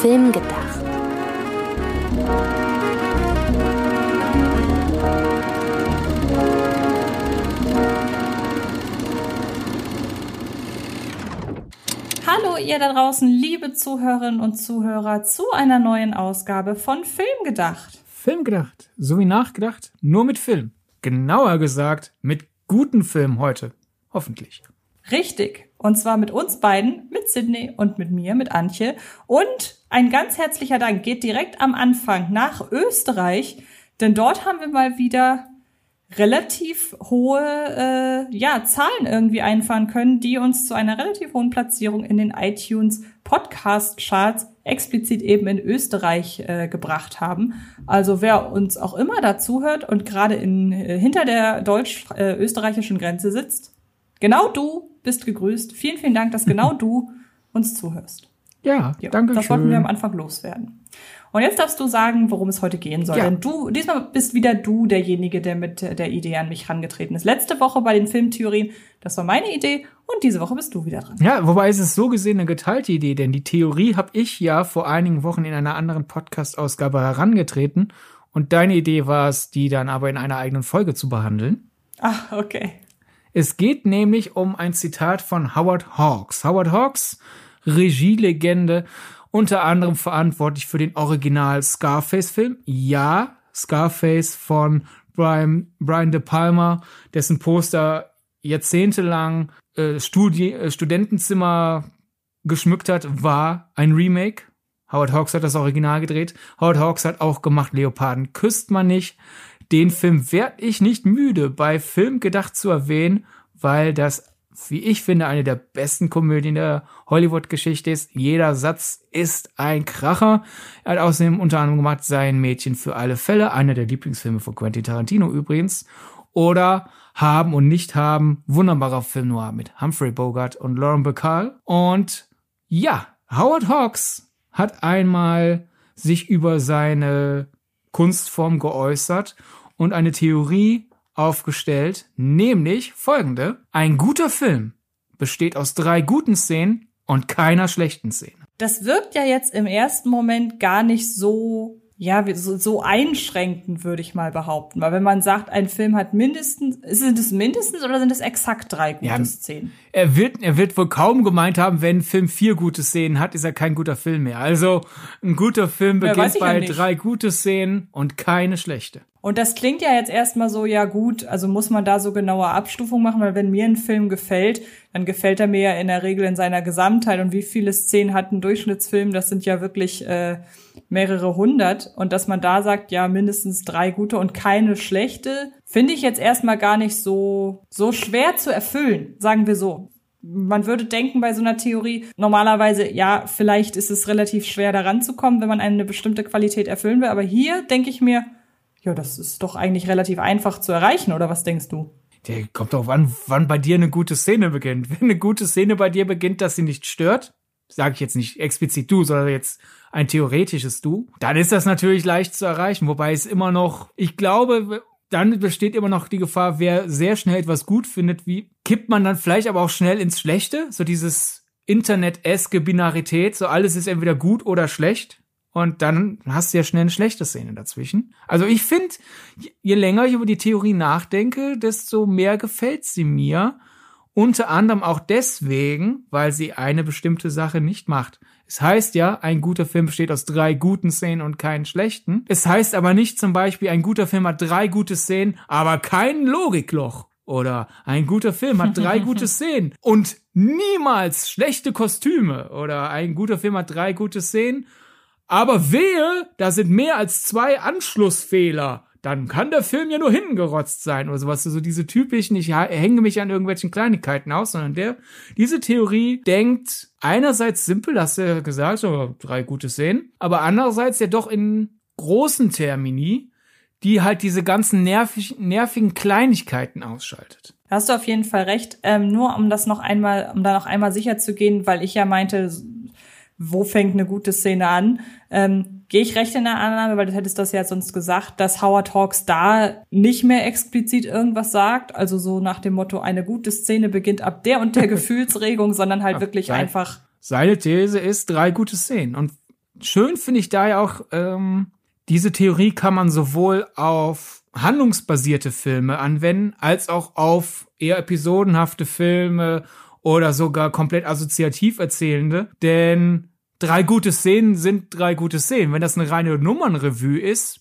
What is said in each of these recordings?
Film gedacht. Hallo ihr da draußen, liebe Zuhörerinnen und Zuhörer, zu einer neuen Ausgabe von Film gedacht. Film gedacht, so wie nachgedacht, nur mit Film. Genauer gesagt, mit guten Filmen heute. Hoffentlich. Richtig. Und zwar mit uns beiden, mit Sydney und mit mir, mit Antje. Und ein ganz herzlicher Dank geht direkt am Anfang nach Österreich, denn dort haben wir mal wieder relativ hohe äh, ja, Zahlen irgendwie einfahren können, die uns zu einer relativ hohen Platzierung in den iTunes Podcast Charts explizit eben in Österreich äh, gebracht haben. Also wer uns auch immer dazu hört und gerade in äh, hinter der deutsch-österreichischen äh, Grenze sitzt, genau du bist gegrüßt. Vielen, vielen Dank, dass genau du uns zuhörst. Ja, Ja, danke Das schön. wollten wir am Anfang loswerden. Und jetzt darfst du sagen, worum es heute gehen soll. Ja. Denn du, diesmal bist wieder du derjenige, der mit der Idee an mich herangetreten ist. Letzte Woche bei den Filmtheorien, das war meine Idee und diese Woche bist du wieder dran. Ja, wobei es ist so gesehen eine geteilte Idee, denn die Theorie habe ich ja vor einigen Wochen in einer anderen Podcast-Ausgabe herangetreten und deine Idee war es, die dann aber in einer eigenen Folge zu behandeln. Ah, okay. Es geht nämlich um ein Zitat von Howard Hawks. Howard Hawks, Regielegende, unter anderem verantwortlich für den Original Scarface-Film. Ja, Scarface von Brian, Brian De Palma, dessen Poster jahrzehntelang äh, Studi äh, Studentenzimmer geschmückt hat, war ein Remake. Howard Hawks hat das Original gedreht. Howard Hawks hat auch gemacht Leoparden küsst man nicht. Den Film werd ich nicht müde, bei Film gedacht zu erwähnen, weil das, wie ich finde, eine der besten Komödien der Hollywood-Geschichte ist. Jeder Satz ist ein Kracher. Er hat außerdem unter anderem gemacht Sein Mädchen für alle Fälle, einer der Lieblingsfilme von Quentin Tarantino übrigens. Oder Haben und Nicht haben, wunderbarer Film noir mit Humphrey Bogart und Lauren Bacall. Und ja, Howard Hawks hat einmal sich über seine Kunstform geäußert und eine Theorie aufgestellt, nämlich folgende. Ein guter Film besteht aus drei guten Szenen und keiner schlechten Szene. Das wirkt ja jetzt im ersten Moment gar nicht so, ja, so, so einschränkend, würde ich mal behaupten. Weil wenn man sagt, ein Film hat mindestens, sind es mindestens oder sind es exakt drei gute Ja, Szenen? Er wird, er wird wohl kaum gemeint haben, wenn ein Film vier gute Szenen hat, ist er kein guter Film mehr. Also ein guter Film beginnt ja bei drei gute Szenen und keine schlechte. Und das klingt ja jetzt erstmal so, ja gut, also muss man da so genaue Abstufung machen, weil wenn mir ein Film gefällt, dann gefällt er mir ja in der Regel in seiner Gesamtheit. Und wie viele Szenen hat ein Durchschnittsfilm? Das sind ja wirklich äh, mehrere hundert. Und dass man da sagt, ja, mindestens drei gute und keine schlechte, finde ich jetzt erstmal gar nicht so, so schwer zu erfüllen, sagen wir so. Man würde denken bei so einer Theorie, normalerweise, ja, vielleicht ist es relativ schwer daran zu kommen, wenn man eine bestimmte Qualität erfüllen will. Aber hier denke ich mir, ja, das ist doch eigentlich relativ einfach zu erreichen, oder was denkst du? Der kommt darauf an, wann bei dir eine gute Szene beginnt. Wenn eine gute Szene bei dir beginnt, dass sie nicht stört, sage ich jetzt nicht explizit du, sondern jetzt ein theoretisches Du, dann ist das natürlich leicht zu erreichen. Wobei es immer noch, ich glaube, dann besteht immer noch die Gefahr, wer sehr schnell etwas gut findet, wie kippt man dann vielleicht aber auch schnell ins Schlechte, so dieses Internet-eske Binarität, so alles ist entweder gut oder schlecht. Und dann hast du ja schnell eine schlechte Szene dazwischen. Also ich finde, je- länger ich über die Theorie nachdenke, desto mehr gefällt sie mir. Unter anderem auch deswegen, weil sie eine bestimmte Sache nicht macht. Es heißt ja, ein guter Film besteht aus drei guten Szenen und keinen schlechten. Es heißt aber nicht zum Beispiel, ein guter Film hat drei gute Szenen, aber kein Logikloch. Oder ein guter Film hat drei gute Szenen und niemals schlechte Kostüme. Oder ein guter Film hat drei gute Szenen, aber wehe, da sind mehr als zwei Anschlussfehler. Dann kann der Film ja nur hingerotzt sein oder sowas. So diese typischen, ich hänge mich an irgendwelchen Kleinigkeiten aus, sondern der, diese Theorie denkt einerseits simpel, hast du ja gesagt, so drei gute Szenen, aber andererseits ja doch in großen Termini, die halt diese ganzen nervig, nervigen Kleinigkeiten ausschaltet. Da hast du auf jeden Fall recht. Ähm, nur um das noch einmal, um da noch einmal sicher zu gehen, weil ich ja meinte, wo fängt eine gute Szene an? Ähm, Gehe ich recht in der Annahme, weil du hättest das ja sonst gesagt, dass Howard Hawks da nicht mehr explizit irgendwas sagt, also so nach dem Motto, eine gute Szene beginnt ab der und der Gefühlsregung, sondern halt wirklich Nein. einfach Seine These ist drei gute Szenen. Und schön finde ich da ja auch, ähm, diese Theorie kann man sowohl auf handlungsbasierte Filme anwenden, als auch auf eher episodenhafte Filme oder sogar komplett assoziativ erzählende. Denn drei gute Szenen sind drei gute Szenen. Wenn das eine reine Nummernrevue ist,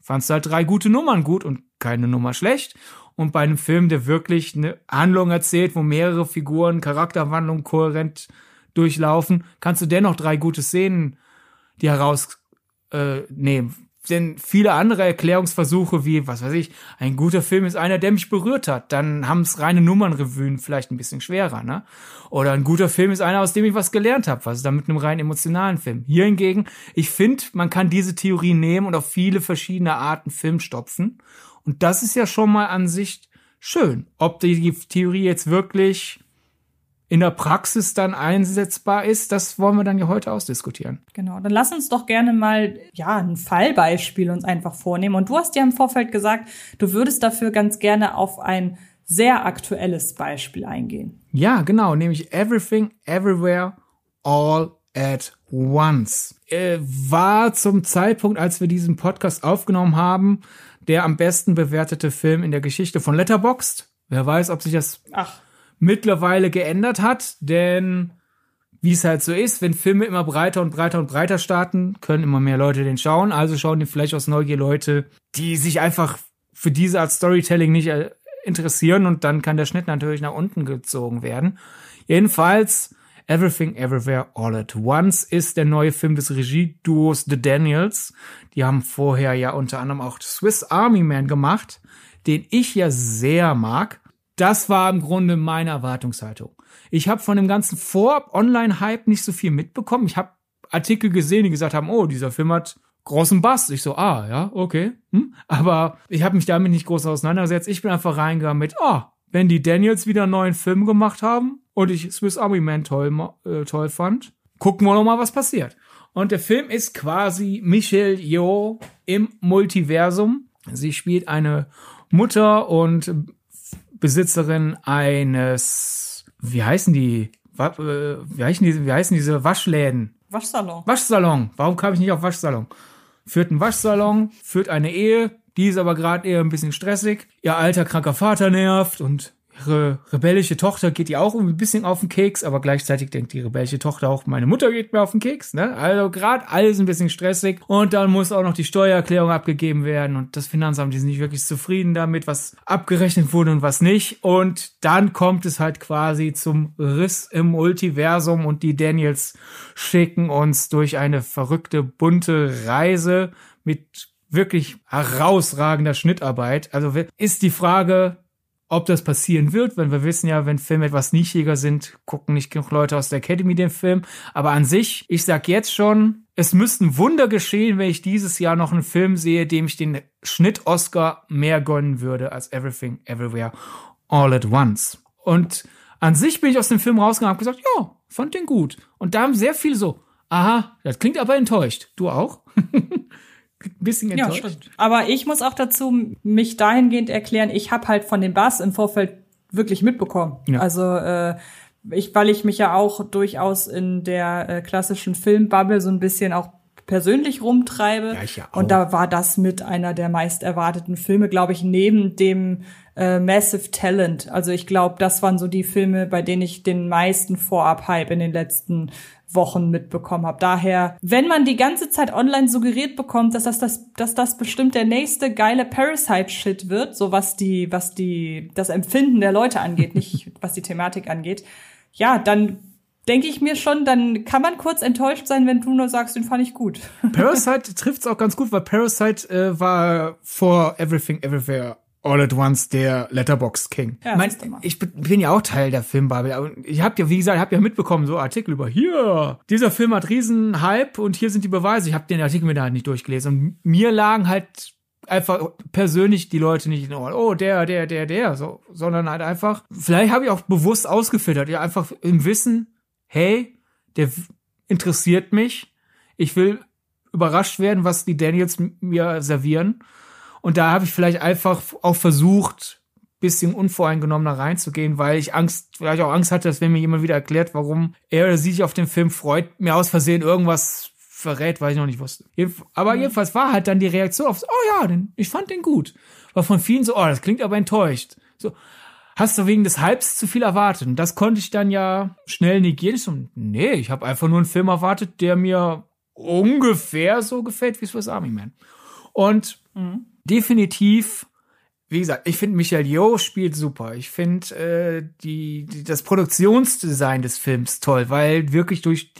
fandst du halt drei gute Nummern gut und keine Nummer schlecht. Und bei einem Film, der wirklich eine Handlung erzählt, wo mehrere Figuren Charakterwandlung kohärent durchlaufen, kannst du dennoch drei gute Szenen die herausnehmen. Äh, nehmen. Denn viele andere Erklärungsversuche wie, was weiß ich, ein guter Film ist einer, der mich berührt hat, dann haben es reine Nummernrevuen vielleicht ein bisschen schwerer, ne? Oder ein guter Film ist einer, aus dem ich was gelernt habe, was ist dann mit einem rein emotionalen Film. Hier hingegen, ich finde, man kann diese Theorie nehmen und auf viele verschiedene Arten Film stopfen. Und das ist ja schon mal an sich schön. Ob die Theorie jetzt wirklich in der Praxis dann einsetzbar ist, das wollen wir dann ja heute ausdiskutieren. Genau, dann lass uns doch gerne mal ja ein Fallbeispiel uns einfach vornehmen. Und du hast ja im Vorfeld gesagt, du würdest dafür ganz gerne auf ein sehr aktuelles Beispiel eingehen. Ja, genau, nämlich Everything, Everywhere, All at Once. Äh, war zum Zeitpunkt, als wir diesen Podcast aufgenommen haben, der am besten bewertete Film in der Geschichte von Letterboxd. Wer weiß, ob sich das Ach mittlerweile geändert hat, denn wie es halt so ist, wenn Filme immer breiter und breiter und breiter starten, können immer mehr Leute den schauen. Also schauen die vielleicht aus Neugier Leute, die sich einfach für diese Art Storytelling nicht äh, interessieren und dann kann der Schnitt natürlich nach unten gezogen werden. Jedenfalls Everything Everywhere All at Once ist der neue Film des Regieduos The Daniels. Die haben vorher ja unter anderem auch Swiss Army Man gemacht, den ich ja sehr mag das war im Grunde meine Erwartungshaltung. Ich habe von dem ganzen Vor-Online-Hype nicht so viel mitbekommen. Ich habe Artikel gesehen, die gesagt haben, oh, dieser Film hat großen Bass. Ich so, ah, ja, okay. Hm? Aber ich habe mich damit nicht groß auseinandergesetzt. Ich bin einfach reingegangen mit, ah, wenn die Daniels wieder einen neuen Film gemacht haben und ich Swiss Army Man toll, äh, toll fand, gucken wir noch mal, was passiert. Und der Film ist quasi Michelle Yeoh im Multiversum. Sie spielt eine Mutter und Besitzerin eines, wie heißen die? Äh, wie heißen, diese, wie heißen diese Waschläden? Waschsalon. Waschsalon. Warum kam ich nicht auf Waschsalon? Führt einen Waschsalon, führt eine Ehe, die ist aber gerade eher ein bisschen stressig. Ihr alter kranker Vater nervt und ihre rebellische Tochter geht ihr auch ein bisschen auf den Keks, aber gleichzeitig denkt die rebellische Tochter auch, meine Mutter geht mir auf den Keks. Ne? Also gerade alles ein bisschen stressig und dann muss auch noch die Steuererklärung abgegeben werden und das Finanzamt ist nicht wirklich zufrieden damit, was abgerechnet wurde und was nicht. Und dann kommt es halt quasi zum Riss im Multiversum und die Daniels schicken uns durch eine verrückte, bunte Reise mit wirklich herausragender Schnittarbeit. Also ist die Frage, ob das passieren wird, weil wir wissen ja, wenn Filme etwas nischiger sind, gucken nicht genug Leute aus der Academy den Film. Aber an sich, ich sag jetzt schon, es müssten Wunder geschehen, wenn ich dieses Jahr noch einen Film sehe, dem ich den Schnitt-Oscar mehr gönnen würde als Everything, Everywhere, All at Once. Und an sich bin ich aus dem Film rausgegangen und habe gesagt, ja, fand den gut. Und da haben sehr viele so, aha, das klingt aber enttäuscht. Du auch? ein bisschen enttäuscht. Ja, stimmt. Aber ich muss auch dazu mich dahingehend erklären, ich habe halt von dem Bass im Vorfeld wirklich mitbekommen. Ja. Also äh, ich, weil ich mich ja auch durchaus in der äh, klassischen Filmbubble so ein bisschen auch persönlich rumtreibe. Ja, ich ja auch. Und da war das mit einer der meist erwarteten Filme, glaube ich, neben dem äh, Massive Talent. Also ich glaube, das waren so die Filme, bei denen ich den meisten Vorab-Hype in den letzten Wochen mitbekommen habe. Daher, wenn man die ganze Zeit online suggeriert bekommt, dass das, das, dass das bestimmt der nächste geile Parasite-Shit wird, so was die, was die, das Empfinden der Leute angeht, nicht was die Thematik angeht, ja, dann denke ich mir schon, dann kann man kurz enttäuscht sein, wenn du nur sagst, den fand ich gut. Parasite trifft's auch ganz gut, weil Parasite äh, war vor Everything Everywhere All at Once der Letterbox King. Ja, mein, ich bin ja auch Teil der Filmbubble. Ich habe ja, wie gesagt, habe ja mitbekommen so Artikel über hier. Dieser Film hat riesen Hype und hier sind die Beweise. Ich habe den Artikel mir da halt nicht durchgelesen und mir lagen halt einfach persönlich die Leute nicht in Ohren. Oh, der, der, der, der, so, sondern halt einfach. Vielleicht habe ich auch bewusst ausgefiltert, ja einfach im Wissen, hey, der interessiert mich. Ich will überrascht werden, was die Daniels mir servieren. Und da habe ich vielleicht einfach auch versucht, bisschen unvoreingenommener reinzugehen, weil ich Angst, weil ich auch Angst hatte, dass wenn mir jemand wieder erklärt, warum er oder sie sich auf den Film freut, mir aus Versehen irgendwas verrät, weil ich noch nicht wusste. Aber jedenfalls war halt dann die Reaktion auf, oh ja, den, ich fand den gut. War von vielen so, oh, das klingt aber enttäuscht. So, hast du wegen des Hypes zu viel erwartet? Und das konnte ich dann ja schnell negieren. Ich so, nee, ich habe einfach nur einen Film erwartet, der mir ungefähr so gefällt wie Swiss Army Man. Und mhm. definitiv wie gesagt, ich finde Michael Yeoh spielt super. Ich finde äh, die, die das Produktionsdesign des Films toll, weil wirklich durch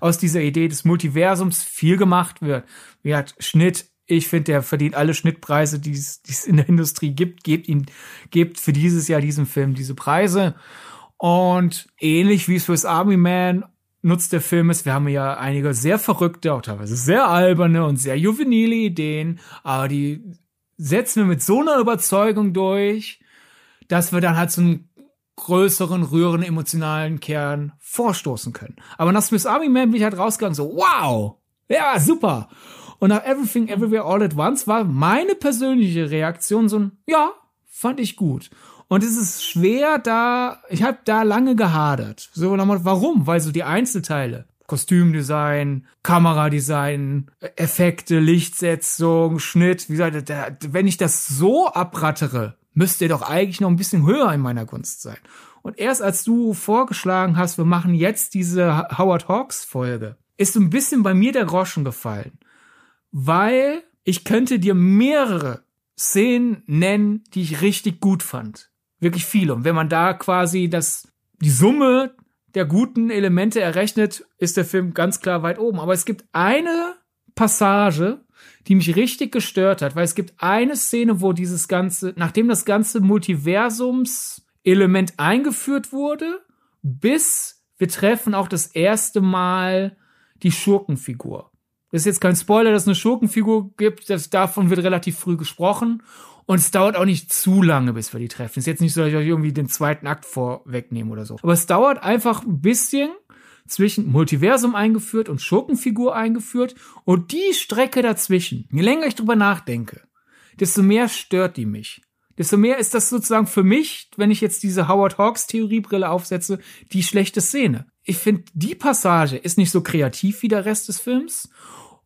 aus dieser Idee des Multiversums viel gemacht wird. Wie hat Schnitt, ich finde, der verdient alle Schnittpreise, die es in der Industrie gibt, gebt ihm, gebt für dieses Jahr diesem Film diese Preise. Und ähnlich wie Swiss Army Man nutzt der Film es. Wir haben ja einige sehr verrückte, auch teilweise sehr alberne und sehr juvenile Ideen, aber die setzen wir mit so einer Überzeugung durch, dass wir dann halt so einen größeren, rührenden, emotionalen Kern vorstoßen können. Aber nach Smith Army Man bin ich halt rausgegangen, so, wow, ja, super. Und nach Everything Everywhere All at Once war meine persönliche Reaktion so ein, ja, fand ich gut. Und es ist schwer, da, ich habe da lange gehadert. So, warum? Weil so die Einzelteile, Kostümdesign, Kameradesign, Effekte, Lichtsetzung, Schnitt. Wie gesagt, da, wenn ich das so abrattere, müsste er doch eigentlich noch ein bisschen höher in meiner Gunst sein. Und erst als du vorgeschlagen hast, wir machen jetzt diese Howard Hawks Folge, ist so ein bisschen bei mir der Groschen gefallen. Weil ich könnte dir mehrere Szenen nennen, die ich richtig gut fand. Wirklich viele. Und wenn man da quasi das, die Summe der guten Elemente errechnet, ist der Film ganz klar weit oben. Aber es gibt eine Passage, die mich richtig gestört hat, weil es gibt eine Szene, wo dieses ganze, nachdem das ganze Multiversums-Element eingeführt wurde, bis wir treffen auch das erste Mal die Schurkenfigur. Das ist jetzt kein Spoiler, dass es eine Schurkenfigur gibt, das, davon wird relativ früh gesprochen. Und es dauert auch nicht zu lange, bis wir die treffen. Ist jetzt nicht so, dass ich euch irgendwie den zweiten Akt vorwegnehme oder so. Aber es dauert einfach ein bisschen zwischen Multiversum eingeführt und Schurkenfigur eingeführt. Und die Strecke dazwischen, je länger ich drüber nachdenke, desto mehr stört die mich. Desto mehr ist das sozusagen für mich, wenn ich jetzt diese Howard Hawks Theoriebrille aufsetze, die schlechte Szene. Ich finde, die Passage ist nicht so kreativ wie der Rest des Films.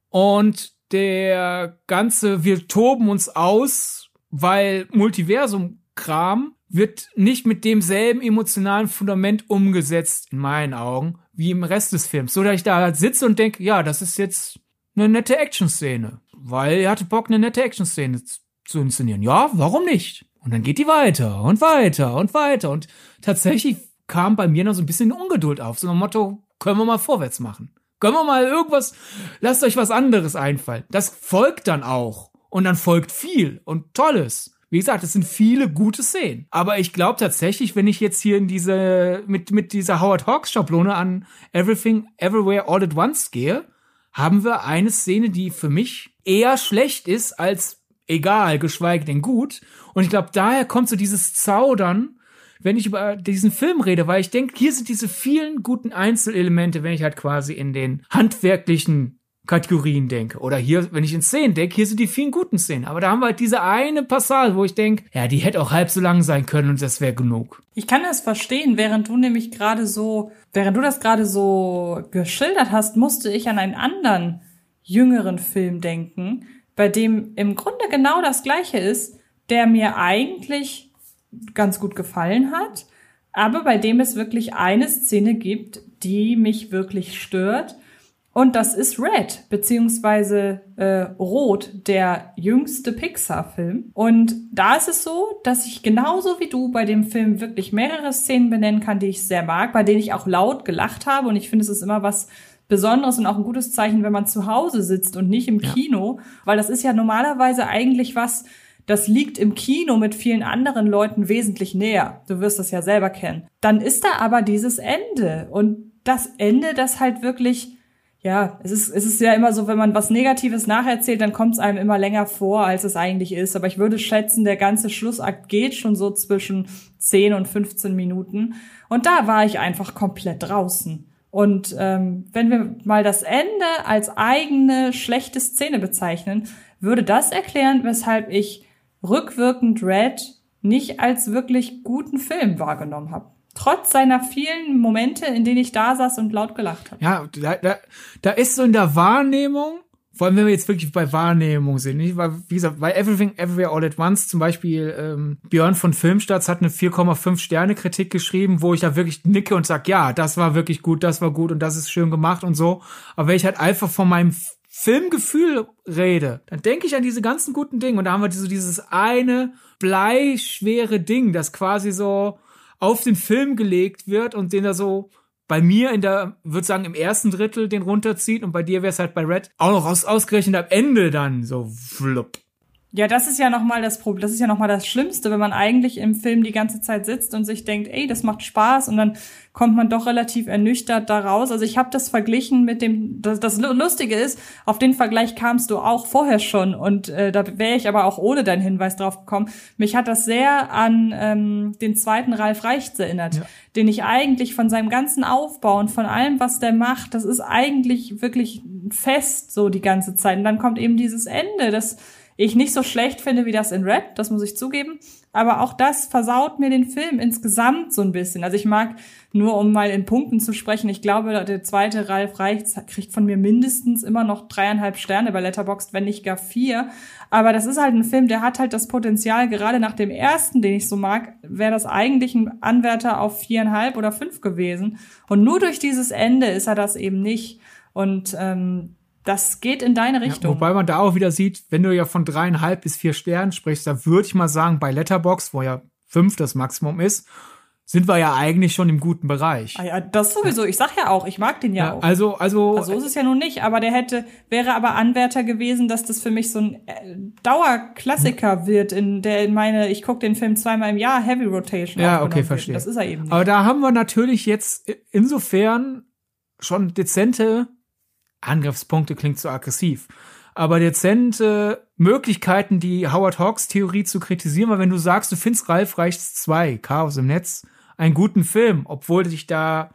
Und der ganze, wir toben uns aus, weil Multiversum-Kram wird nicht mit demselben emotionalen Fundament umgesetzt, in meinen Augen, wie im Rest des Films. So, dass ich da halt sitze und denke, ja, das ist jetzt eine nette Action-Szene. Weil er hatte Bock, eine nette Action-Szene zu inszenieren. Ja, warum nicht? Und dann geht die weiter und weiter und weiter. Und tatsächlich kam bei mir noch so ein bisschen Ungeduld auf. So ein Motto, können wir mal vorwärts machen. Können wir mal irgendwas, lasst euch was anderes einfallen. Das folgt dann auch und dann folgt viel und Tolles. Wie gesagt, es sind viele gute Szenen. Aber ich glaube tatsächlich, wenn ich jetzt hier in diese, mit, mit dieser Howard Hawks Schablone an Everything, Everywhere, All at Once gehe, haben wir eine Szene, die für mich eher schlecht ist als egal, geschweige denn gut. Und ich glaube, daher kommt so dieses Zaudern, wenn ich über diesen Film rede, weil ich denke, hier sind diese vielen guten Einzelelemente, wenn ich halt quasi in den handwerklichen Kategorien denke. Oder hier, wenn ich in Szenen denke, hier sind die vielen guten Szenen. Aber da haben wir halt diese eine Passage, wo ich denke, ja, die hätte auch halb so lang sein können und das wäre genug. Ich kann das verstehen, während du nämlich gerade so, während du das gerade so geschildert hast, musste ich an einen anderen jüngeren Film denken, bei dem im Grunde genau das gleiche ist, der mir eigentlich ganz gut gefallen hat, aber bei dem es wirklich eine Szene gibt, die mich wirklich stört und das ist Red, beziehungsweise äh, Rot, der jüngste Pixar-Film. Und da ist es so, dass ich genauso wie du bei dem Film wirklich mehrere Szenen benennen kann, die ich sehr mag, bei denen ich auch laut gelacht habe. Und ich finde, es ist immer was Besonderes und auch ein gutes Zeichen, wenn man zu Hause sitzt und nicht im ja. Kino. Weil das ist ja normalerweise eigentlich was, das liegt im Kino mit vielen anderen Leuten wesentlich näher. Du wirst das ja selber kennen. Dann ist da aber dieses Ende. Und das Ende, das halt wirklich ja, es ist, es ist ja immer so, wenn man was Negatives nacherzählt, dann kommt es einem immer länger vor, als es eigentlich ist. Aber ich würde schätzen, der ganze Schlussakt geht schon so zwischen 10 und 15 Minuten. Und da war ich einfach komplett draußen. Und ähm, wenn wir mal das Ende als eigene schlechte Szene bezeichnen, würde das erklären, weshalb ich rückwirkend Red nicht als wirklich guten Film wahrgenommen habe. Trotz seiner vielen Momente, in denen ich da saß und laut gelacht habe. Ja, da, da, da ist so in der Wahrnehmung, vor allem wenn wir jetzt wirklich bei Wahrnehmung sind, nicht? Weil, wie gesagt, bei Everything Everywhere All at Once zum Beispiel ähm, Björn von Filmstarts hat eine 4,5 Sterne Kritik geschrieben, wo ich da wirklich nicke und sag, ja, das war wirklich gut, das war gut und das ist schön gemacht und so. Aber wenn ich halt einfach von meinem Filmgefühl rede, dann denke ich an diese ganzen guten Dinge und da haben wir so dieses eine bleischwere Ding, das quasi so auf den Film gelegt wird und den er so bei mir in der, würde sagen, im ersten Drittel den runterzieht und bei dir wäre es halt bei Red auch noch aus, ausgerechnet am Ende dann so flupp. Ja, das ist ja nochmal das Problem. Das ist ja nochmal das Schlimmste, wenn man eigentlich im Film die ganze Zeit sitzt und sich denkt, ey, das macht Spaß und dann kommt man doch relativ ernüchtert da raus. Also ich habe das verglichen mit dem, das, das Lustige ist, auf den Vergleich kamst du auch vorher schon und äh, da wäre ich aber auch ohne deinen Hinweis drauf gekommen. Mich hat das sehr an ähm, den zweiten Ralf Reichts erinnert, ja. den ich eigentlich von seinem ganzen Aufbau und von allem, was der macht, das ist eigentlich wirklich fest so die ganze Zeit. Und dann kommt eben dieses Ende, das ich nicht so schlecht finde wie das in Red, das muss ich zugeben. Aber auch das versaut mir den Film insgesamt so ein bisschen. Also ich mag, nur um mal in Punkten zu sprechen, ich glaube, der zweite Ralf Reichts kriegt von mir mindestens immer noch dreieinhalb Sterne bei Letterboxd, wenn nicht gar vier. Aber das ist halt ein Film, der hat halt das Potenzial, gerade nach dem ersten, den ich so mag, wäre das eigentlich ein Anwärter auf viereinhalb oder fünf gewesen. Und nur durch dieses Ende ist er das eben nicht. Und ähm, das geht in deine Richtung. Ja, wobei man da auch wieder sieht, wenn du ja von dreieinhalb bis vier Sternen sprichst, da würde ich mal sagen, bei Letterbox, wo ja fünf das Maximum ist, sind wir ja eigentlich schon im guten Bereich. Ah ja, das sowieso. Ich sag ja auch, ich mag den ja, ja auch. Also, also. Also ist es ja nun nicht, aber der hätte, wäre aber Anwärter gewesen, dass das für mich so ein äh, Dauerklassiker wird, in der in meine, ich gucke den Film zweimal im Jahr, Heavy Rotation. Ja, okay, verstehe. Das ist er eben nicht. Aber da haben wir natürlich jetzt insofern schon dezente Angriffspunkte klingt so aggressiv. Aber dezente Möglichkeiten, die Howard Hawks Theorie zu kritisieren, weil wenn du sagst, du findest Ralf Reichts 2, Chaos im Netz, einen guten Film, obwohl dich da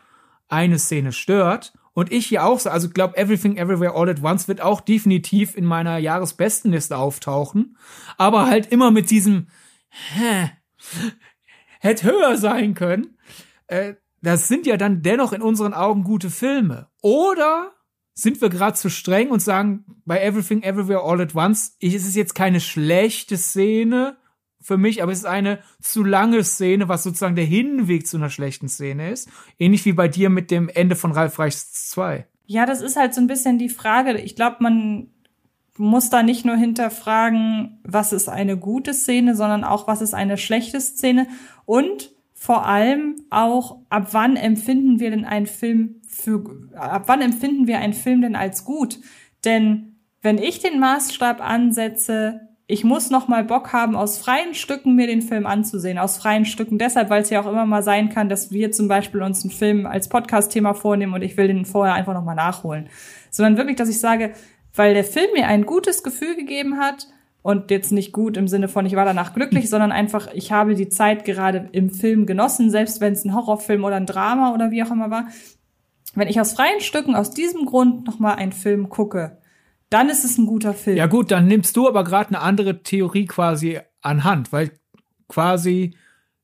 eine Szene stört. Und ich hier auch so, also glaube, Everything Everywhere All at Once wird auch definitiv in meiner Jahresbestenliste auftauchen. Aber halt immer mit diesem, hä, hätte höher sein können. Äh, das sind ja dann dennoch in unseren Augen gute Filme. Oder sind wir gerade zu streng und sagen, bei Everything Everywhere All at Once, ich, es ist jetzt keine schlechte Szene für mich, aber es ist eine zu lange Szene, was sozusagen der Hinweg zu einer schlechten Szene ist. Ähnlich wie bei dir mit dem Ende von Ralf Reichs 2. Ja, das ist halt so ein bisschen die Frage. Ich glaube, man muss da nicht nur hinterfragen, was ist eine gute Szene, sondern auch, was ist eine schlechte Szene und vor allem auch, ab wann empfinden wir denn einen Film für, ab wann empfinden wir einen Film denn als gut? Denn wenn ich den Maßstab ansetze, ich muss noch mal Bock haben, aus freien Stücken mir den Film anzusehen. Aus freien Stücken deshalb, weil es ja auch immer mal sein kann, dass wir zum Beispiel uns einen Film als Podcast-Thema vornehmen und ich will den vorher einfach noch mal nachholen. Sondern wirklich, dass ich sage, weil der Film mir ein gutes Gefühl gegeben hat, und jetzt nicht gut im Sinne von, ich war danach glücklich, sondern einfach, ich habe die Zeit gerade im Film genossen, selbst wenn es ein Horrorfilm oder ein Drama oder wie auch immer war. Wenn ich aus freien Stücken aus diesem Grund nochmal einen Film gucke, dann ist es ein guter Film. Ja gut, dann nimmst du aber gerade eine andere Theorie quasi anhand, weil quasi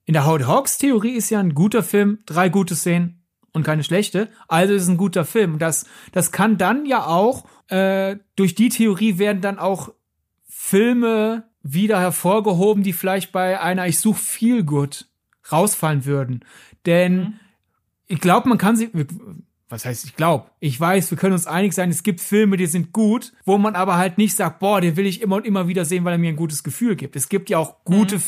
in der Howard Hawks Theorie ist ja ein guter Film, drei gute Szenen und keine schlechte, also ist es ein guter Film. Das, das kann dann ja auch, äh, durch die Theorie werden dann auch Filme wieder hervorgehoben, die vielleicht bei einer Ich such viel gut rausfallen würden. Denn mhm. ich glaube, man kann sie, was heißt ich glaube, ich weiß, wir können uns einig sein, es gibt Filme, die sind gut, wo man aber halt nicht sagt, boah, den will ich immer und immer wieder sehen, weil er mir ein gutes Gefühl gibt. Es gibt ja auch gute mhm.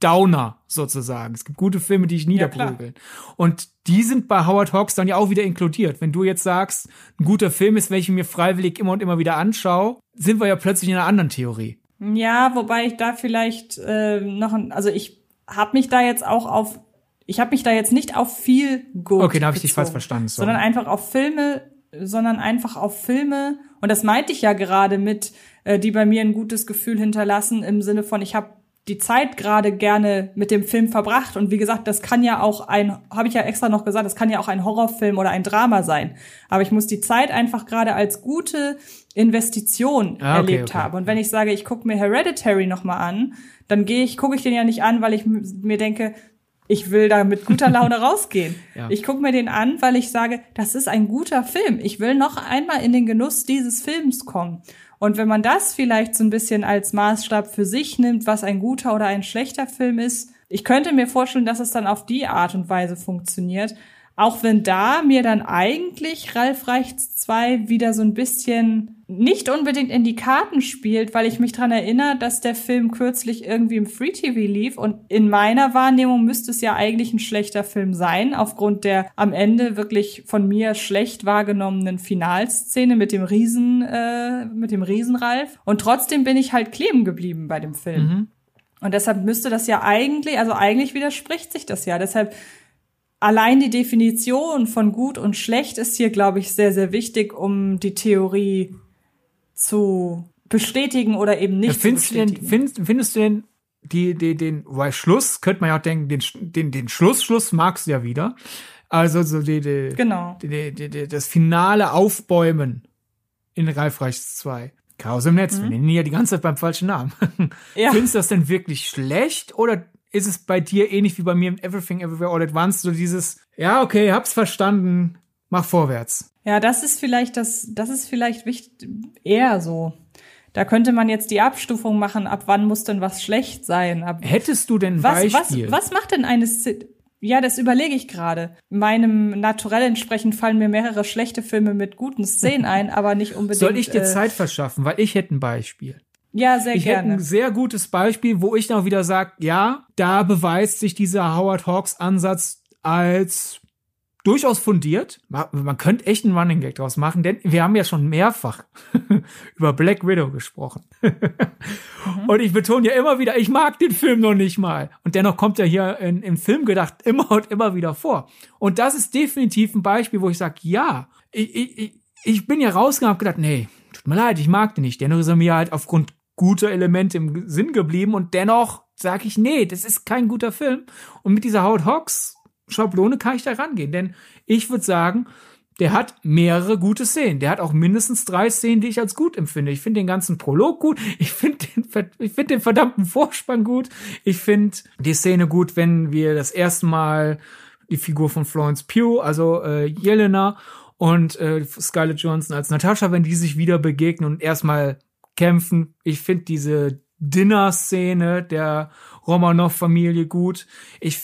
Downer sozusagen. Es gibt gute Filme, die ich niederprügeln. Ja, und die sind bei Howard Hawks dann ja auch wieder inkludiert. Wenn du jetzt sagst, ein guter Film ist, welchen mir freiwillig immer und immer wieder anschaue, sind wir ja plötzlich in einer anderen Theorie. Ja, wobei ich da vielleicht äh, noch, also ich habe mich da jetzt auch auf, ich habe mich da jetzt nicht auf viel gut. Okay, da habe ich dich falsch verstanden. Sorry. Sondern einfach auf Filme, sondern einfach auf Filme. Und das meinte ich ja gerade mit, äh, die bei mir ein gutes Gefühl hinterlassen im Sinne von, ich habe die Zeit gerade gerne mit dem Film verbracht. Und wie gesagt, das kann ja auch ein, habe ich ja extra noch gesagt, das kann ja auch ein Horrorfilm oder ein Drama sein. Aber ich muss die Zeit einfach gerade als gute Investition ah, okay, erlebt okay. habe. Und wenn ich sage, ich gucke mir Hereditary nochmal an, dann gehe ich, gucke ich den ja nicht an, weil ich mir denke, Ich will da mit guter Laune rausgehen. Ja. Ich gucke mir den an, weil ich sage, das ist ein guter Film. Ich will noch einmal in den Genuss dieses Films kommen. Und wenn man das vielleicht so ein bisschen als Maßstab für sich nimmt, was ein guter oder ein schlechter Film ist, ich könnte mir vorstellen, dass es dann auf die Art und Weise funktioniert. Auch wenn da mir dann eigentlich Ralf Reichts 2 wieder so ein bisschen nicht unbedingt in die Karten spielt, weil ich mich dran erinnere, dass der Film kürzlich irgendwie im Free TV lief und in meiner Wahrnehmung müsste es ja eigentlich ein schlechter Film sein, aufgrund der am Ende wirklich von mir schlecht wahrgenommenen Finalszene mit dem Riesen, äh, mit dem Riesenralf. Und trotzdem bin ich halt kleben geblieben bei dem Film. Mhm. Und deshalb müsste das ja eigentlich, also eigentlich widerspricht sich das ja. Deshalb allein die Definition von gut und schlecht ist hier, glaube ich, sehr, sehr wichtig, um die Theorie zu bestätigen oder eben nicht Ja, findest, zu du denn, bestätigen. findest, findest du denn die, die, den, weil Schluss, könnte man ja auch denken, den, den, den Schluss, Schluss magst du ja wieder. Also so die, die, genau. die, die, die, das finale Aufbäumen in Ralf Reichs 2. Chaos im Netz, wir nennen ihn ja die ganze Zeit beim falschen Namen. Mhm. Ja. Findest du das denn wirklich schlecht oder ist es bei dir ähnlich wie bei mir im Everything Everywhere All at Once so dieses, ja, okay, hab's verstanden, mach vorwärts. Ja, das ist vielleicht das, das ist vielleicht wichtig, eher so. Da könnte man jetzt die Abstufung machen, ab wann muss denn was schlecht sein? Ab, Hättest du denn was, was, Beispiel? was macht denn eine Szene? Ja, das überlege ich gerade. Meinem Naturell entsprechend fallen mir mehrere schlechte Filme mit guten Szenen ein, aber nicht unbedingt. Soll ich dir äh, Zeit verschaffen? Weil ich hätte ein Beispiel. Ja, sehr Ich hätte gerne. ein sehr gutes Beispiel, wo ich noch wieder sage, ja, da beweist sich dieser Howard Hawks Ansatz als durchaus fundiert. Ma- Man könnte echt einen Running Gag draus machen, denn wir haben ja schon mehrfach über Black Widow gesprochen. Und ich betone ja immer wieder, ich mag den Film noch nicht mal. Und dennoch kommt er hier in, im Film gedacht immer und immer wieder vor. Und das ist definitiv ein Beispiel, wo ich sage, ja, ich, ich, ich- ich bin ja rausgegangen und hab gedacht, nee, tut mir leid, ich mag den nicht. Dennoch ist er mir halt aufgrund guter Elemente im Sinn geblieben und dennoch sage ich, nee, das ist kein guter Film. Und mit dieser Howard Hawks Schablone kann ich da rangehen, denn ich würde sagen, der hat mehrere gute Szenen. Der hat auch mindestens drei Szenen, die ich als gut empfinde. Ich finde den ganzen Prolog gut. Ich finde den, ich finde den verdammten Vorspann gut. Ich finde die Szene gut, wenn wir das erste Mal die Figur von Florence Pugh, also äh, Jelena und äh, Scarlett Johansson als Natascha, wenn die sich wieder begegnen und erstmal kämpfen. Ich finde diese Dinner-Szene der Romanov-Familie gut. Ich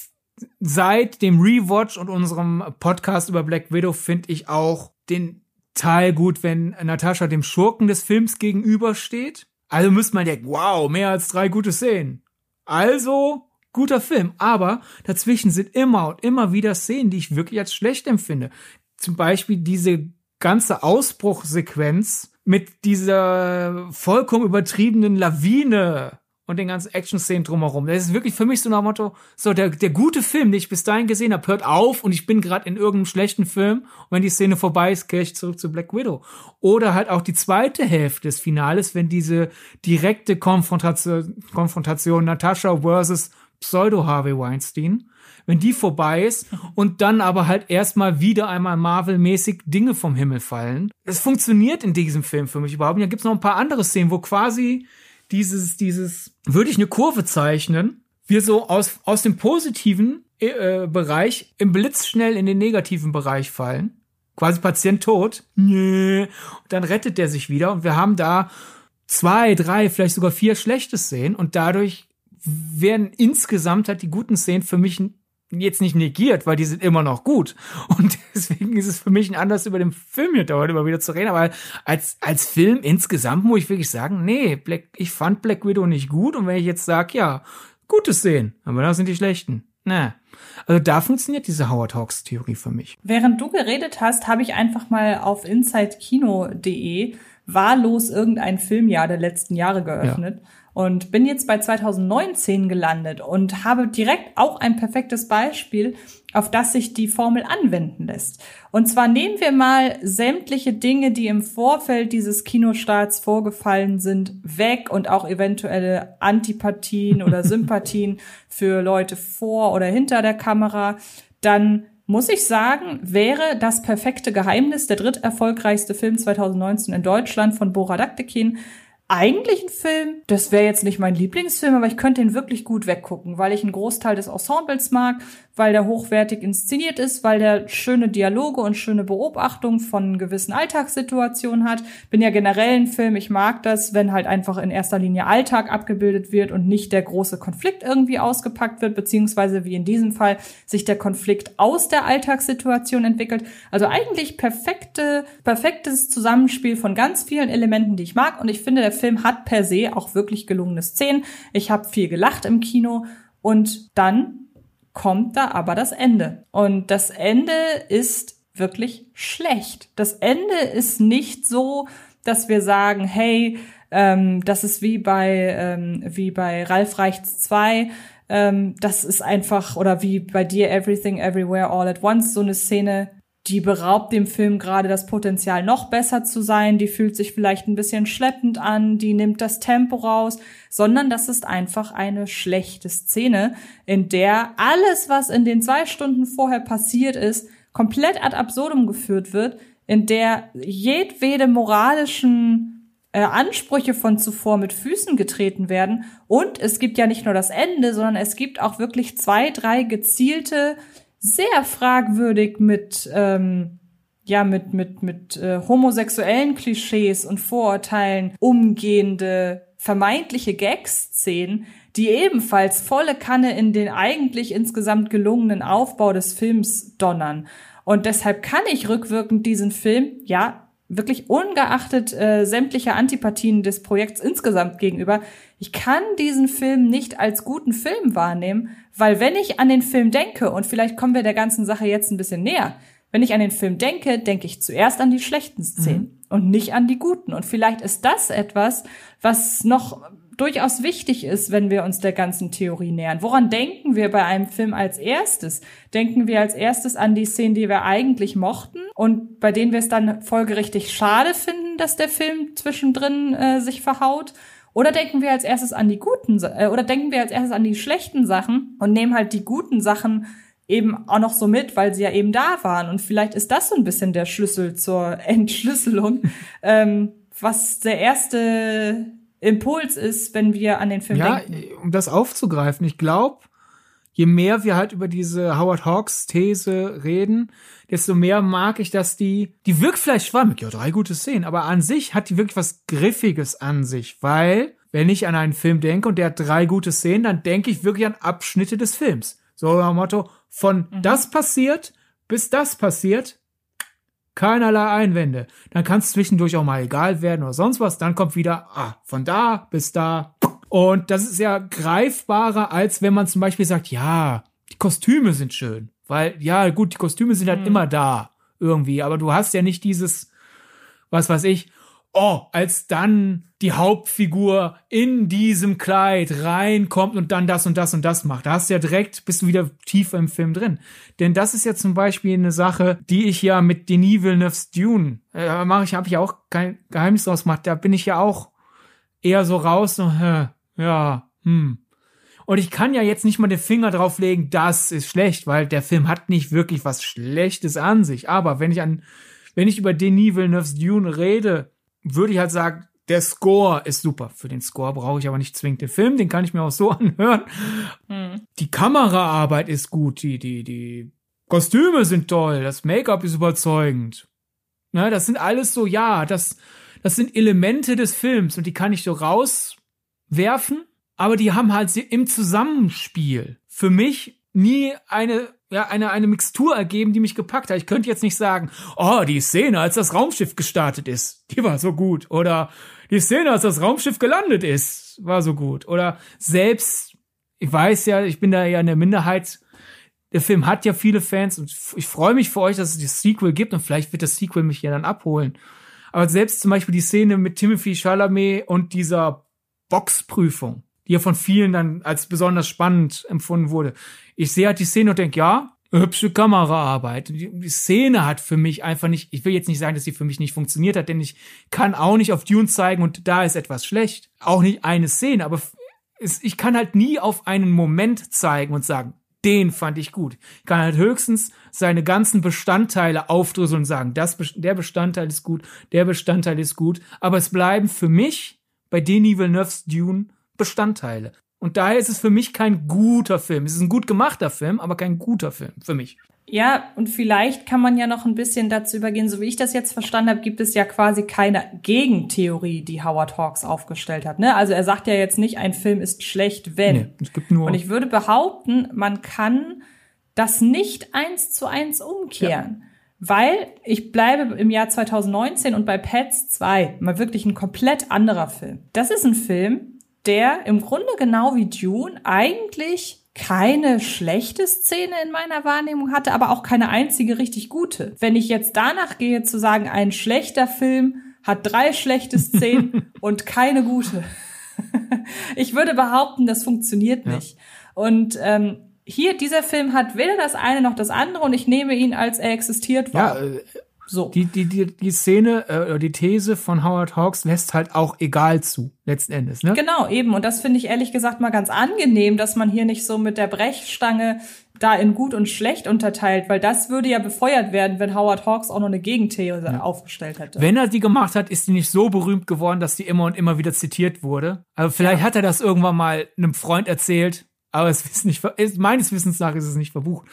seit dem Rewatch und unserem Podcast über Black Widow finde ich auch den Teil gut, wenn Natascha dem Schurken des Films gegenübersteht. Also müsste man denken, wow, mehr als drei gute Szenen. Also guter Film, aber dazwischen sind immer und immer wieder Szenen, die ich wirklich als schlecht empfinde. Zum Beispiel diese ganze Ausbruchsequenz mit dieser vollkommen übertriebenen Lawine und den ganzen Action-Szenen drumherum. Das ist wirklich für mich so nach dem Motto, so der, der gute Film, den ich bis dahin gesehen habe, hört auf und ich bin gerade in irgendeinem schlechten Film und wenn die Szene vorbei ist, kehre ich zurück zu Black Widow. Oder halt auch die zweite Hälfte des Finales, wenn diese direkte Konfrontation, Konfrontation Natascha versus Pseudo Harvey Weinstein, wenn die vorbei ist und dann aber halt erstmal wieder einmal Marvel-mäßig Dinge vom Himmel fallen. Es funktioniert in diesem Film für mich überhaupt nicht. Da gibt's noch ein paar andere Szenen, wo quasi dieses, dieses, würde ich eine Kurve zeichnen, wir so aus, aus dem positiven äh, Bereich im Blitz schnell in den negativen Bereich fallen. Quasi Patient tot. Nee. Und dann rettet der sich wieder und wir haben da zwei, drei, vielleicht sogar vier schlechte Szenen und dadurch werden insgesamt halt die guten Szenen für mich jetzt nicht negiert, weil die sind immer noch gut. Und deswegen ist es für mich ein Anlass, über den Film hier dauernd immer wieder zu reden. Aber als, als Film insgesamt muss ich wirklich sagen, nee, Black, ich fand Black Widow nicht gut. Und wenn ich jetzt sage, ja, gute Szenen, aber das sind die schlechten. Na, also da funktioniert diese Howard Hawks Theorie für mich. Während du geredet hast, habe ich einfach mal auf insidekino.de wahllos irgendein Filmjahr der letzten Jahre geöffnet und bin jetzt bei 2019 gelandet und habe direkt auch ein perfektes Beispiel, auf das sich die Formel anwenden lässt. Und zwar nehmen wir mal sämtliche Dinge, die im Vorfeld dieses Kinostarts vorgefallen sind, weg und auch eventuelle Antipathien oder Sympathien für Leute vor oder hinter der Kamera. Dann muss ich sagen, wäre das perfekte Geheimnis der dritterfolgreichste Film 2019 in Deutschland von Bora Daktekin eigentlich ein Film, das wäre jetzt nicht mein Lieblingsfilm, aber ich könnte ihn wirklich gut weggucken, weil ich einen Großteil des Ensembles mag, weil der hochwertig inszeniert ist, weil der schöne Dialoge und schöne Beobachtungen von gewissen Alltagssituationen hat. Bin ja generell ein Film, ich mag das, wenn halt einfach in erster Linie Alltag abgebildet wird und nicht der große Konflikt irgendwie ausgepackt wird, beziehungsweise wie in diesem Fall sich der Konflikt aus der Alltagssituation entwickelt. Also eigentlich perfekte, perfektes Zusammenspiel von ganz vielen Elementen, die ich mag und ich finde, der Film hat per se auch wirklich gelungene Szenen. Ich habe viel gelacht im Kino und dann kommt da aber das Ende. Und das Ende ist wirklich schlecht. Das Ende ist nicht so, dass wir sagen, hey, ähm, das ist wie bei, ähm, wie bei Ralf Reichts 2, ähm, das ist einfach, oder wie bei dir Everything Everywhere All at Once, so eine Szene, die beraubt dem Film gerade das Potenzial, noch besser zu sein, die fühlt sich vielleicht ein bisschen schleppend an, die nimmt das Tempo raus, sondern das ist einfach eine schlechte Szene, in der alles, was in den zwei Stunden vorher passiert ist, komplett ad absurdum geführt wird, in der jedwede moralischen äh, Ansprüche von zuvor mit Füßen getreten werden. Und es gibt ja nicht nur das Ende, sondern es gibt auch wirklich zwei, drei gezielte sehr fragwürdig mit ähm, ja mit mit mit äh, homosexuellen Klischees und Vorurteilen umgehende vermeintliche Gags-Szenen, die ebenfalls volle Kanne in den eigentlich insgesamt gelungenen Aufbau des Films donnern. Und deshalb kann ich rückwirkend diesen Film, ja, wirklich ungeachtet äh, sämtlicher Antipathien des Projekts insgesamt gegenüber, ich kann diesen Film nicht als guten Film wahrnehmen, weil wenn ich an den Film denke, und vielleicht kommen wir der ganzen Sache jetzt ein bisschen näher, wenn ich an den Film denke, denke ich zuerst an die schlechten Szenen mhm. und nicht an die guten. Und vielleicht ist das etwas, was noch durchaus wichtig ist, wenn wir uns der ganzen Theorie nähern. Woran denken wir bei einem Film als erstes? Denken wir als erstes an die Szenen, die wir eigentlich mochten und bei denen wir es dann folgerichtig schade finden, dass der Film zwischendrin äh, sich verhaut? Oder denken wir als erstes an die guten, äh, oder denken wir als erstes an die schlechten Sachen und nehmen halt die guten Sachen eben auch noch so mit, weil sie ja eben da waren. Und vielleicht ist das so ein bisschen der Schlüssel zur Entschlüsselung, ähm, was der erste Impuls ist, wenn wir an den Film ja, denken. Ja, um das aufzugreifen, ich glaube, je mehr wir halt über diese Howard Hawks These reden, desto mehr mag ich, dass die, die wirkt vielleicht schwammig, ja, drei gute Szenen, aber an sich hat die wirklich was Griffiges an sich, weil, wenn ich an einen Film denke und der hat drei gute Szenen, dann denke ich wirklich an Abschnitte des Films. So nach Motto, von mhm. das passiert bis das passiert, keinerlei Einwände. Dann kann es zwischendurch auch mal egal werden oder sonst was. Dann kommt wieder, ah, von da bis da. Und das ist ja greifbarer, als wenn man zum Beispiel sagt, ja, die Kostüme sind schön. Weil, ja, gut, die Kostüme sind halt mhm. immer da. Irgendwie. Aber du hast ja nicht dieses, was weiß ich, oh, als dann die Hauptfigur in diesem Kleid reinkommt und dann das und das und das macht. Da hast du ja direkt, bist du wieder tiefer im Film drin. Denn das ist ja zum Beispiel eine Sache, die ich ja mit Denis Villeneuve's Dune, äh, mache ich, habe ich auch kein Geheimnis draus gemacht. Da bin ich ja auch eher so raus, so, hä, ja, hm. Und ich kann ja jetzt nicht mal den Finger drauflegen, das ist schlecht, weil der Film hat nicht wirklich was Schlechtes an sich. Aber wenn ich an, wenn ich über Denis Villeneuve's Dune rede, würde ich halt sagen, der Score ist super. Für den Score brauche ich aber nicht zwingend den Film, den kann ich mir auch so anhören. Hm. Die Kameraarbeit ist gut, die, die, die Kostüme sind toll, das Make-up ist überzeugend. Ne, das sind alles so, ja, das, das sind Elemente des Films und die kann ich so rauswerfen, aber die haben halt im Zusammenspiel für mich nie eine ja, eine, eine Mixtur ergeben, die mich gepackt hat. Ich könnte jetzt nicht sagen, oh, die Szene, als das Raumschiff gestartet ist, die war so gut. Oder die Szene, als das Raumschiff gelandet ist, war so gut. Oder selbst, ich weiß ja, ich bin da ja in der Minderheit, der Film hat ja viele Fans und ich freue mich für euch, dass es das Sequel gibt und vielleicht wird das Sequel mich ja dann abholen. Aber selbst zum Beispiel die Szene mit Timothy Chalamet und dieser Boxprüfung, die ja von vielen dann als besonders spannend empfunden wurde. Ich sehe halt die Szene und denke, ja, hübsche Kameraarbeit. Die, Szene hat für mich einfach nicht, ich will jetzt nicht sagen, dass sie für mich nicht funktioniert hat, denn ich kann auch nicht auf Dune zeigen und da ist etwas schlecht. Auch nicht eine Szene, aber es, ich kann halt nie auf einen Moment zeigen und sagen, den fand ich gut. Ich kann halt höchstens seine ganzen Bestandteile aufdrüsseln und sagen, das, der Bestandteil ist gut, der Bestandteil ist gut, aber es bleiben für mich bei Denis Villeneuve's Dune Bestandteile. Und daher ist es für mich kein guter Film. Es ist ein gut gemachter Film, aber kein guter Film für mich. Ja, und vielleicht kann man ja noch ein bisschen dazu übergehen. So wie ich das jetzt verstanden habe, gibt es ja quasi keine Gegentheorie, die Howard Hawks aufgestellt hat. Ne? Also er sagt ja jetzt nicht, ein Film ist schlecht, wenn. Nee, es gibt nur und ich würde behaupten, man kann das nicht eins zu eins umkehren. Ja. Weil ich bleibe im Jahr 2019 und bei Pets 2 mal wirklich ein komplett anderer Film. Das ist ein Film, der im Grunde genau wie Dune eigentlich keine schlechte Szene in meiner Wahrnehmung hatte, aber auch keine einzige richtig gute. Wenn ich jetzt danach gehe zu sagen, ein schlechter Film hat drei schlechte Szenen und keine gute. ich würde behaupten, das funktioniert nicht. Ja. Und ähm, hier, dieser Film hat weder das eine noch das andere und ich nehme ihn, als er existiert war. Ja, äh, so. Die, die, die, die Szene, äh, die These von Howard Hawks lässt halt auch egal zu, letzten Endes, ne? Genau, eben. Und das finde ich ehrlich gesagt mal ganz angenehm, dass man hier nicht so mit der Brechstange da in gut und schlecht unterteilt, weil das würde ja befeuert werden, wenn Howard Hawks auch noch eine Gegenthese ja. aufgestellt hätte. Wenn er die gemacht hat, ist die nicht so berühmt geworden, dass die immer und immer wieder zitiert wurde. Aber vielleicht ja. hat er das irgendwann mal einem Freund erzählt, aber es ist nicht, ist, meines Wissens nach ist es nicht verbucht.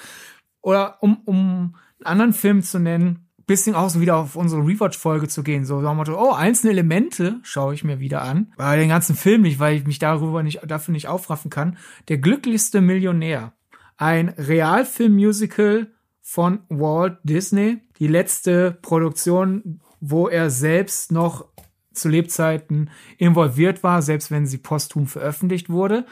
Oder um, um einen anderen Film zu nennen, bisschen auch so wieder auf unsere Rewatch-Folge zu gehen. So, sagen wir, oh, einzelne Elemente schaue ich mir wieder an. Aber den ganzen Film nicht, weil ich mich darüber nicht, dafür nicht aufraffen kann. Der glücklichste Millionär. Ein Realfilm-Musical von Walt Disney. Die letzte Produktion, wo er selbst noch zu Lebzeiten involviert war, selbst wenn sie posthum veröffentlicht wurde.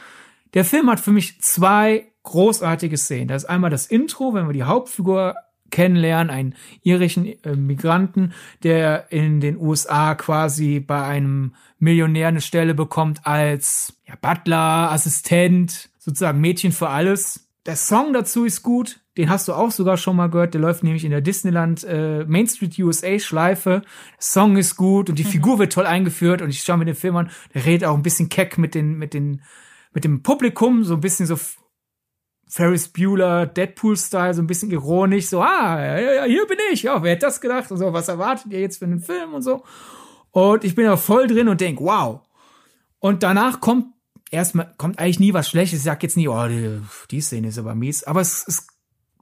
Der Film hat für mich zwei großartige Szenen. Das ist einmal das Intro, wenn wir die Hauptfigur kennenlernen, einen irischen äh, Migranten, der in den USA quasi bei einem Millionär eine Stelle bekommt als ja, Butler, Assistent, sozusagen Mädchen für alles. Der Song dazu ist gut, den hast du auch sogar schon mal gehört, der läuft nämlich in der Disneyland äh, Main Street USA Schleife. Der Song ist gut und die mhm. Figur wird toll eingeführt und ich schaue mir den Film an, der redet auch ein bisschen keck mit den mit den mit dem Publikum, so ein bisschen so Ferris Bueller, Deadpool-Style, so ein bisschen ironisch, so, ah, ja, ja, hier bin ich, ja, wer hätte das gedacht und so, was erwartet ihr jetzt für einen Film und so. Und ich bin da voll drin und denk, wow. Und danach kommt erstmal, kommt eigentlich nie was Schlechtes. Ich sag jetzt nie, oh, die, die Szene ist aber mies. Aber es ist,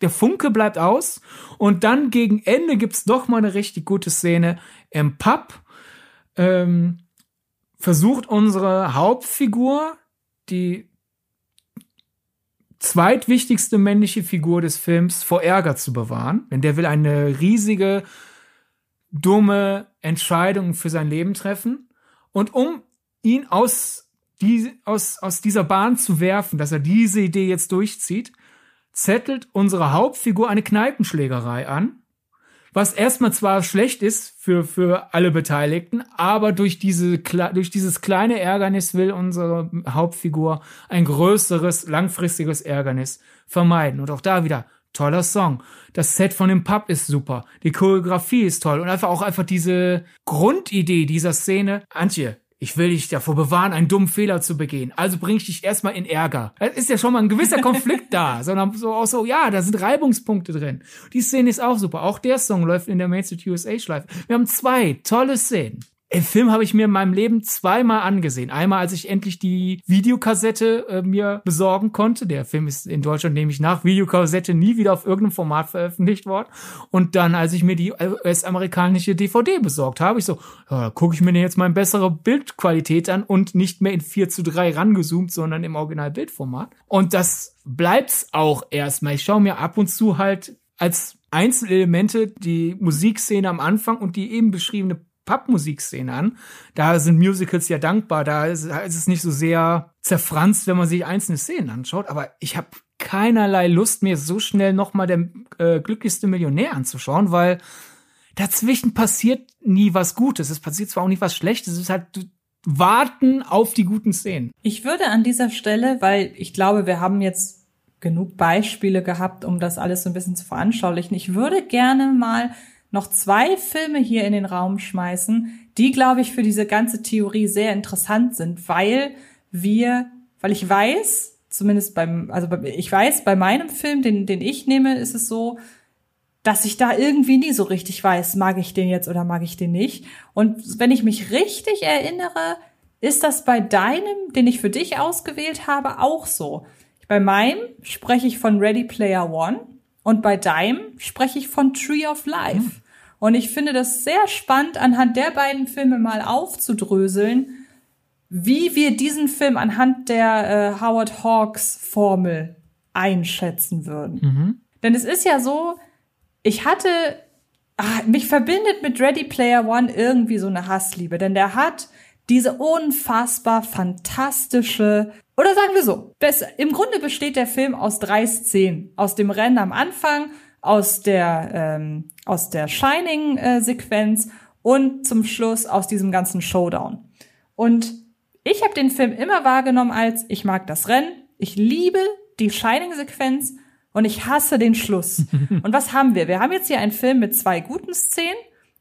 der Funke bleibt aus. Und dann gegen Ende gibt's doch mal eine richtig gute Szene im Pub. Ähm, versucht unsere Hauptfigur, die zweitwichtigste männliche Figur des Films vor Ärger zu bewahren. Denn der will eine riesige, dumme Entscheidung für sein Leben treffen. Und um ihn aus, die, aus, aus dieser Bahn zu werfen, dass er diese Idee jetzt durchzieht, zettelt unsere Hauptfigur eine Kneipenschlägerei an was erstmal zwar schlecht ist für, für alle Beteiligten, aber durch, diese, durch dieses kleine Ärgernis will unsere Hauptfigur ein größeres, langfristiges Ärgernis vermeiden. Und auch da wieder, toller Song. Das Set von dem Pub ist super. Die Choreografie ist toll. Und einfach auch einfach diese Grundidee dieser Szene. Antje, ich will dich davor bewahren, einen dummen Fehler zu begehen. Also bring ich dich erstmal in Ärger. Es ist ja schon mal ein gewisser Konflikt da, sondern so auch so, ja, da sind Reibungspunkte drin. Die Szene ist auch super. Auch der Song läuft in der Main Street USA Schleife. Wir haben zwei tolle Szenen. Den Film habe ich mir in meinem Leben zweimal angesehen. Einmal, als ich endlich die Videokassette äh, mir besorgen konnte. Der Film ist in Deutschland nämlich nach Videokassette nie wieder auf irgendeinem Format veröffentlicht worden. Und dann, als ich mir die US-amerikanische DVD besorgt habe, ich so, ja, gucke ich mir jetzt mal in bessere Bildqualität an und nicht mehr in 4 zu 3 rangezoomt, sondern im Original-Bildformat. Und das bleibt's auch erstmal. Ich schaue mir ab und zu halt als Einzelelemente die Musikszene am Anfang und die eben beschriebene Pubmusikszene an. Da sind Musicals ja dankbar. Da ist, ist, es nicht so sehr zerfranst, wenn man sich einzelne Szenen anschaut. Aber ich habe keinerlei Lust, mir so schnell nochmal der äh, glücklichste Millionär anzuschauen, weil dazwischen passiert nie was Gutes. Es passiert zwar auch nicht was Schlechtes, es ist halt warten auf die guten Szenen. Ich würde an dieser Stelle, weil ich glaube, wir haben jetzt genug Beispiele gehabt, um das alles so ein bisschen zu veranschaulichen. Ich würde gerne mal noch zwei Filme hier in den Raum schmeißen, die, glaube ich, für diese ganze Theorie sehr interessant sind, weil wir, weil ich weiß, zumindest beim, also ich weiß, bei meinem Film, den, den ich nehme, ist es so, dass ich da irgendwie nie so richtig weiß, mag ich den jetzt oder mag ich den nicht. Und wenn ich mich richtig erinnere, Ist das bei deinem, den ich für dich ausgewählt habe, auch so? Bei meinem spreche ich von Ready Player One und bei deinem spreche ich von Tree of Life. Mhm. Und ich finde das sehr spannend, anhand der beiden Filme mal aufzudröseln, wie wir diesen Film anhand der äh, Howard Hawks Formel einschätzen würden. Mhm. Denn es ist ja so, ich hatte, ach, mich verbindet mit Ready Player One irgendwie so eine Hassliebe, denn der hat diese unfassbar fantastische, oder sagen wir so, das, im Grunde besteht der Film aus drei Szenen. Aus dem Rennen am Anfang, aus der, ähm, aus der Shining-Sequenz und zum Schluss aus diesem ganzen Showdown. Und ich habe den Film immer wahrgenommen als, ich mag das Rennen, ich liebe die Shining-Sequenz und ich hasse den Schluss. und was haben wir? Wir haben jetzt hier einen Film mit zwei guten Szenen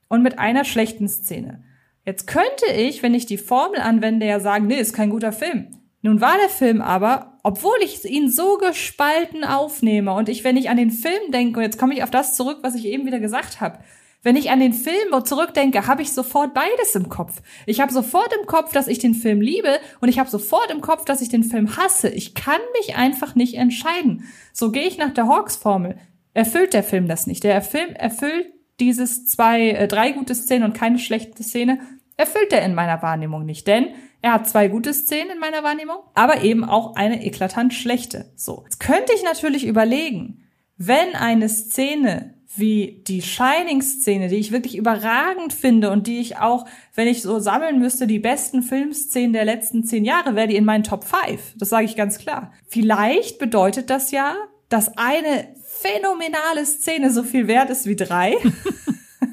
und mit einer schlechten Szene. Jetzt könnte ich, wenn ich die Formel anwende, ja sagen, nee, ist kein guter Film. Nun war der Film aber, obwohl ich ihn so gespalten aufnehme und ich, wenn ich an den Film denke, und jetzt komme ich auf das zurück, was ich eben wieder gesagt habe, wenn ich an den Film zurückdenke, habe ich sofort beides im Kopf. Ich habe sofort im Kopf, dass ich den Film liebe und ich habe sofort im Kopf, dass ich den Film hasse. Ich kann mich einfach nicht entscheiden. So gehe ich nach der Hawks-Formel. Erfüllt der Film das nicht. Der Film erfüllt dieses zwei, äh, drei gute Szenen und keine schlechte Szene erfüllt er in meiner Wahrnehmung nicht, denn er hat zwei gute Szenen in meiner Wahrnehmung, aber eben auch eine eklatant schlechte. So. Jetzt könnte ich natürlich überlegen, wenn eine Szene wie die Shining-Szene, die ich wirklich überragend finde und die ich auch, wenn ich so sammeln müsste, die besten Filmszenen der letzten zehn Jahre, wäre die in meinen Top 5. Das sage ich ganz klar. Vielleicht bedeutet das ja, dass eine phänomenale Szene so viel wert ist wie drei.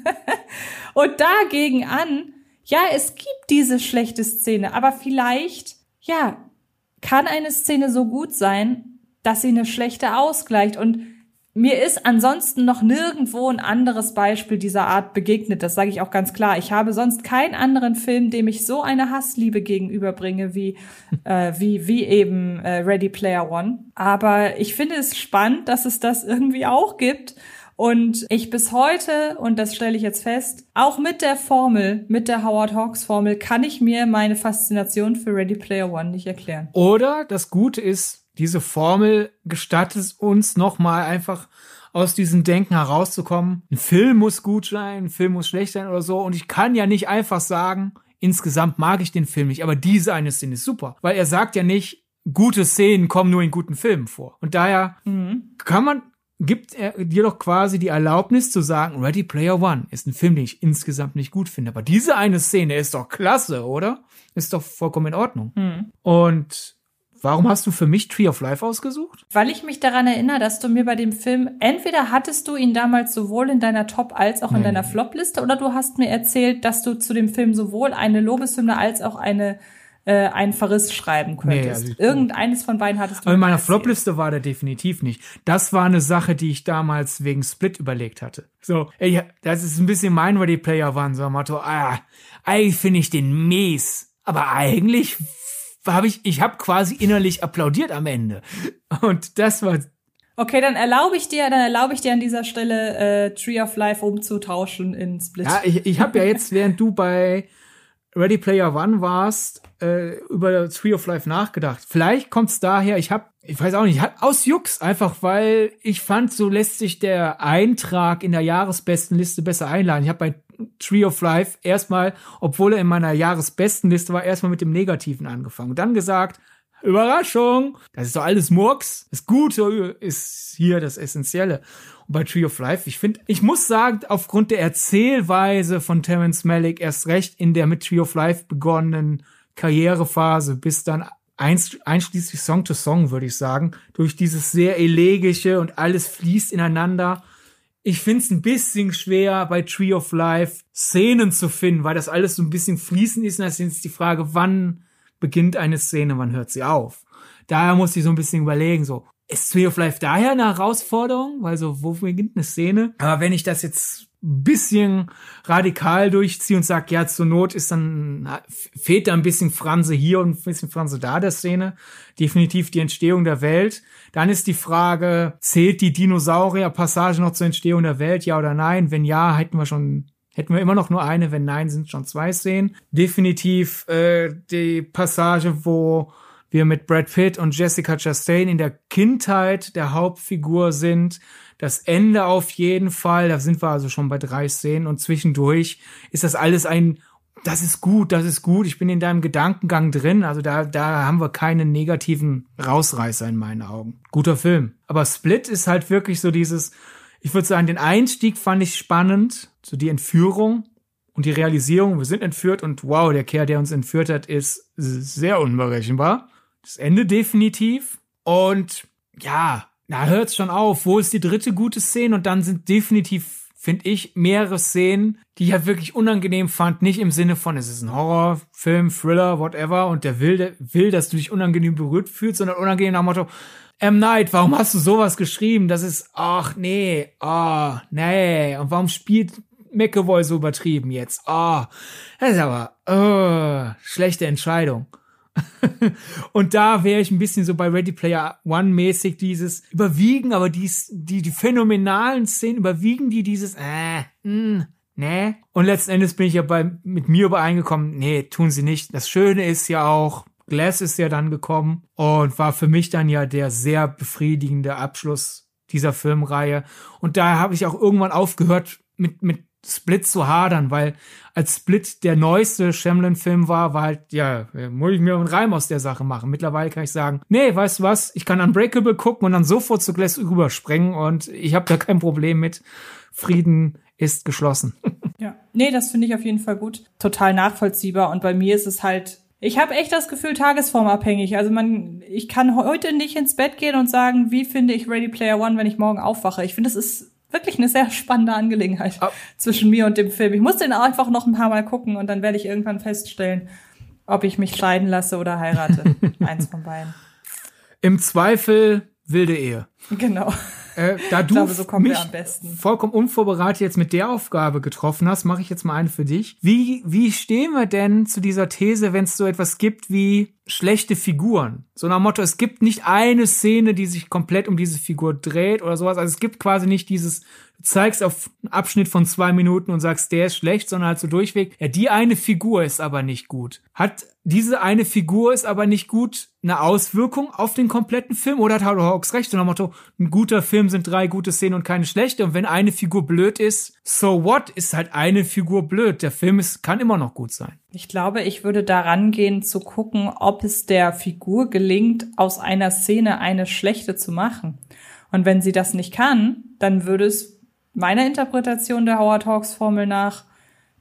und dagegen an ja, es gibt diese schlechte Szene, aber vielleicht, ja, kann eine Szene so gut sein, dass sie eine schlechte ausgleicht. Und mir ist ansonsten noch nirgendwo ein anderes Beispiel dieser Art begegnet. Das sage ich auch ganz klar. Ich habe sonst keinen anderen Film, dem ich so eine Hassliebe gegenüberbringe wie äh, wie wie eben äh, Ready Player One. Aber ich finde es spannend, dass es das irgendwie auch gibt und ich bis heute, und das stelle ich jetzt fest, auch mit der Formel, mit der Howard Hawks Formel, kann ich mir meine Faszination für Ready Player One nicht erklären. Oder das Gute ist, diese Formel gestattet uns nochmal einfach aus diesem Denken herauszukommen. Ein Film muss gut sein, ein Film muss schlecht sein oder so. Und ich kann ja nicht einfach sagen, insgesamt mag ich den Film nicht, aber diese eine Szene ist super. Weil er sagt ja nicht, gute Szenen kommen nur in guten Filmen vor. Und daher mhm. kann man gibt er dir doch quasi die Erlaubnis zu sagen, Ready Player One ist ein Film, den ich insgesamt nicht gut finde. Aber diese eine Szene ist doch klasse, oder? Ist doch vollkommen in Ordnung. Hm. Und warum hast du für mich Tree of Life ausgesucht? Weil ich mich daran erinnere, dass du mir bei dem Film, entweder hattest du ihn damals sowohl in deiner Top- als auch in hm. deiner Flop-Liste, oder du hast mir erzählt, dass du zu dem Film sowohl eine Lobeshymne als auch eine äh, einen Verriss schreiben könntest. Nee, also Irgendeines von beiden hattest du. Aber in meiner Flopliste war der definitiv nicht. Das war eine Sache, die ich damals wegen Split überlegt hatte. So, ey, das ist ein bisschen mein Ready Player One, so Motto, ah, eigentlich finde ich den mies. Aber eigentlich habe ich, ich habe quasi innerlich applaudiert am Ende. Und das war Okay, dann erlaube ich dir, dann erlaube ich dir an dieser Stelle äh, Tree of Life umzutauschen in Split. Ja, ich, ich habe ja jetzt, während du bei Ready Player One warst, äh, über Tree of Life nachgedacht. Vielleicht kommt's daher, ich habe, ich weiß auch nicht, aus Jux, einfach weil ich fand, so lässt sich der Eintrag in der Jahresbestenliste besser einladen. Ich habe bei Tree of Life erstmal, obwohl er in meiner Jahresbestenliste war, erstmal mit dem Negativen angefangen. Dann gesagt, Überraschung, das ist doch alles Murks. Das Gute ist hier das Essentielle. Und bei Tree of Life, ich finde, ich muss sagen, aufgrund der Erzählweise von Terence Malick erst recht in der mit Tree of Life begonnenen Karrierephase bis dann einschließlich Song to Song, würde ich sagen, durch dieses sehr elegische und alles fließt ineinander. Ich finde es ein bisschen schwer, bei Tree of Life Szenen zu finden, weil das alles so ein bisschen fließend ist. Und das ist die Frage, wann beginnt eine Szene, wann hört sie auf? Daher muss ich so ein bisschen überlegen, so, ist Tree of Life daher eine Herausforderung? Weil so, wo beginnt eine Szene? Aber wenn ich das jetzt bisschen radikal durchziehe und sage, ja, zur Not ist dann, fehlt da ein bisschen Franse hier und ein bisschen Franse da der Szene. Definitiv die Entstehung der Welt. Dann ist die Frage, zählt die Dinosaurier-Passage noch zur Entstehung der Welt, ja oder nein? Wenn ja, hätten wir schon Hätten wir immer noch nur eine, wenn nein, sind schon zwei Szenen. Definitiv äh, die Passage, wo wir mit Brad Pitt und Jessica Chastain in der Kindheit der Hauptfigur sind. Das Ende auf jeden Fall, da sind wir also schon bei drei Szenen und zwischendurch ist das alles ein, das ist gut, das ist gut, ich bin in deinem Gedankengang drin, also da, da haben wir keinen negativen Rausreißer in meinen Augen. Guter Film. Aber Split ist halt wirklich so dieses, ich würde sagen, den Einstieg fand ich spannend, so die Entführung und die Realisierung, wir sind entführt und wow, der Kerl, der uns entführt hat, ist sehr unberechenbar. Das Ende definitiv. Und ja, da hört's schon auf. Wo ist die dritte gute Szene? Und dann sind definitiv, finde ich, mehrere Szenen, die ich halt wirklich unangenehm fand. Nicht im Sinne von, es ist ein Horrorfilm, Thriller, whatever, und der will, der will, dass du dich unangenehm berührt fühlst, sondern unangenehm nach dem Motto, M. Night, warum hast du sowas geschrieben? Das ist, ach nee, ah, oh, nee. Und warum spielt McAvoy so übertrieben jetzt? Ah, oh, das ist aber, oh, schlechte Entscheidung. Und da wäre ich ein bisschen so bei Ready Player One mäßig dieses überwiegen, aber dies, die, die phänomenalen Szenen überwiegen die dieses, äh, mh, nee. Und letzten Endes bin ich ja bei, mit mir übereingekommen, nee, tun sie nicht. Das Schöne ist ja auch, Glass ist ja dann gekommen und war für mich dann ja der sehr befriedigende Abschluss dieser Filmreihe. Und da habe ich auch irgendwann aufgehört mit, mit Split zu hadern, weil als Split der neueste Shyamalan-Film war, war halt, ja, muss ich mir einen Reim aus der Sache machen. Mittlerweile kann ich sagen, nee, weißt du was, ich kann Unbreakable gucken und dann sofort zu Glass rüberspringen und ich habe da kein Problem mit. Frieden ist geschlossen. Ja, nee, das finde ich auf jeden Fall gut. Total nachvollziehbar und bei mir ist es halt ich habe echt das Gefühl, tagesformabhängig. Also man, ich kann heute nicht ins Bett gehen und sagen, wie finde ich Ready Player One, wenn ich morgen aufwache. Ich finde, das ist wirklich eine sehr spannende Angelegenheit oh. zwischen mir und dem Film. Ich muss den einfach noch ein paar Mal gucken und dann werde ich irgendwann feststellen, ob ich mich scheiden lasse oder heirate. Eins von beiden. Im Zweifel wilde Ehe. Genau. Äh, da du glaube, so mich vollkommen unvorbereitet jetzt mit der Aufgabe getroffen hast, mache ich jetzt mal eine für dich. Wie, wie stehen wir denn zu dieser These, wenn es so etwas gibt wie schlechte Figuren? So nach Motto, es gibt nicht eine Szene, die sich komplett um diese Figur dreht oder sowas. Also es gibt quasi nicht dieses zeigst auf einen Abschnitt von zwei Minuten und sagst, der ist schlecht, sondern halt so durchweg, ja, die eine Figur ist aber nicht gut. Hat diese eine Figur ist aber nicht gut eine Auswirkung auf den kompletten Film oder hat Howard Hawks recht? Und am Motto, ein guter Film sind drei gute Szenen und keine schlechte. Und wenn eine Figur blöd ist, so what? Ist halt eine Figur blöd. Der Film ist, kann immer noch gut sein. Ich glaube, ich würde daran gehen zu gucken, ob es der Figur gelingt, aus einer Szene eine schlechte zu machen. Und wenn sie das nicht kann, dann würde es meiner Interpretation der Howard Hawks Formel nach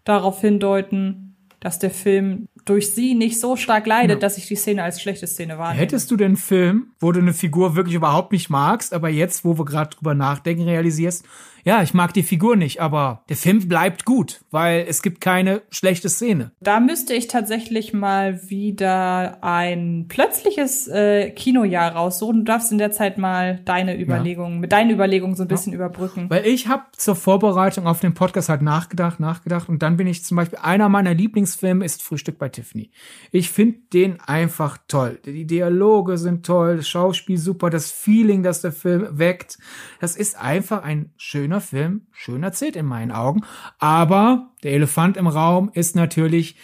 darauf hindeuten, dass der Film durch sie nicht so stark leidet, ja. dass ich die Szene als schlechte Szene wahrnehme. Hättest du den Film, wo du eine Figur wirklich überhaupt nicht magst, aber jetzt, wo wir gerade drüber nachdenken, realisierst, ja, ich mag die Figur nicht, aber der Film bleibt gut, weil es gibt keine schlechte Szene. Da müsste ich tatsächlich mal wieder ein plötzliches äh, Kinojahr raussuchen. Du darfst in der Zeit mal deine Überlegungen, ja. mit deinen Überlegungen so ein bisschen ja. überbrücken. Weil ich habe zur Vorbereitung auf den Podcast halt nachgedacht, nachgedacht und dann bin ich zum Beispiel, einer meiner Lieblingsfilme ist Frühstück bei Tiffany. Ich finde den einfach toll. Die Dialoge sind toll, das Schauspiel super, das Feeling, das der Film weckt. Das ist einfach ein schöner schöner Film, schön erzählt in meinen Augen. Aber der Elefant im Raum ist natürlich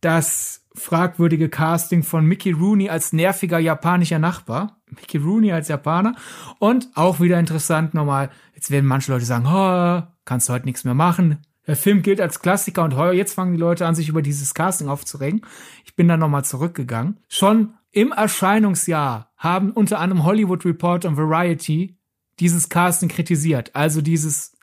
das fragwürdige Casting von Mickey Rooney als nerviger japanischer Nachbar. Mickey Rooney als Japaner. Und auch wieder interessant nochmal, jetzt werden manche Leute sagen, oh, kannst du heute nichts mehr machen. Der Film gilt als Klassiker und heuer, jetzt fangen die Leute an, sich über dieses Casting aufzuregen. Ich bin dann nochmal zurückgegangen. Schon im Erscheinungsjahr haben unter anderem Hollywood Report und Variety dieses Casting kritisiert. Also dieses,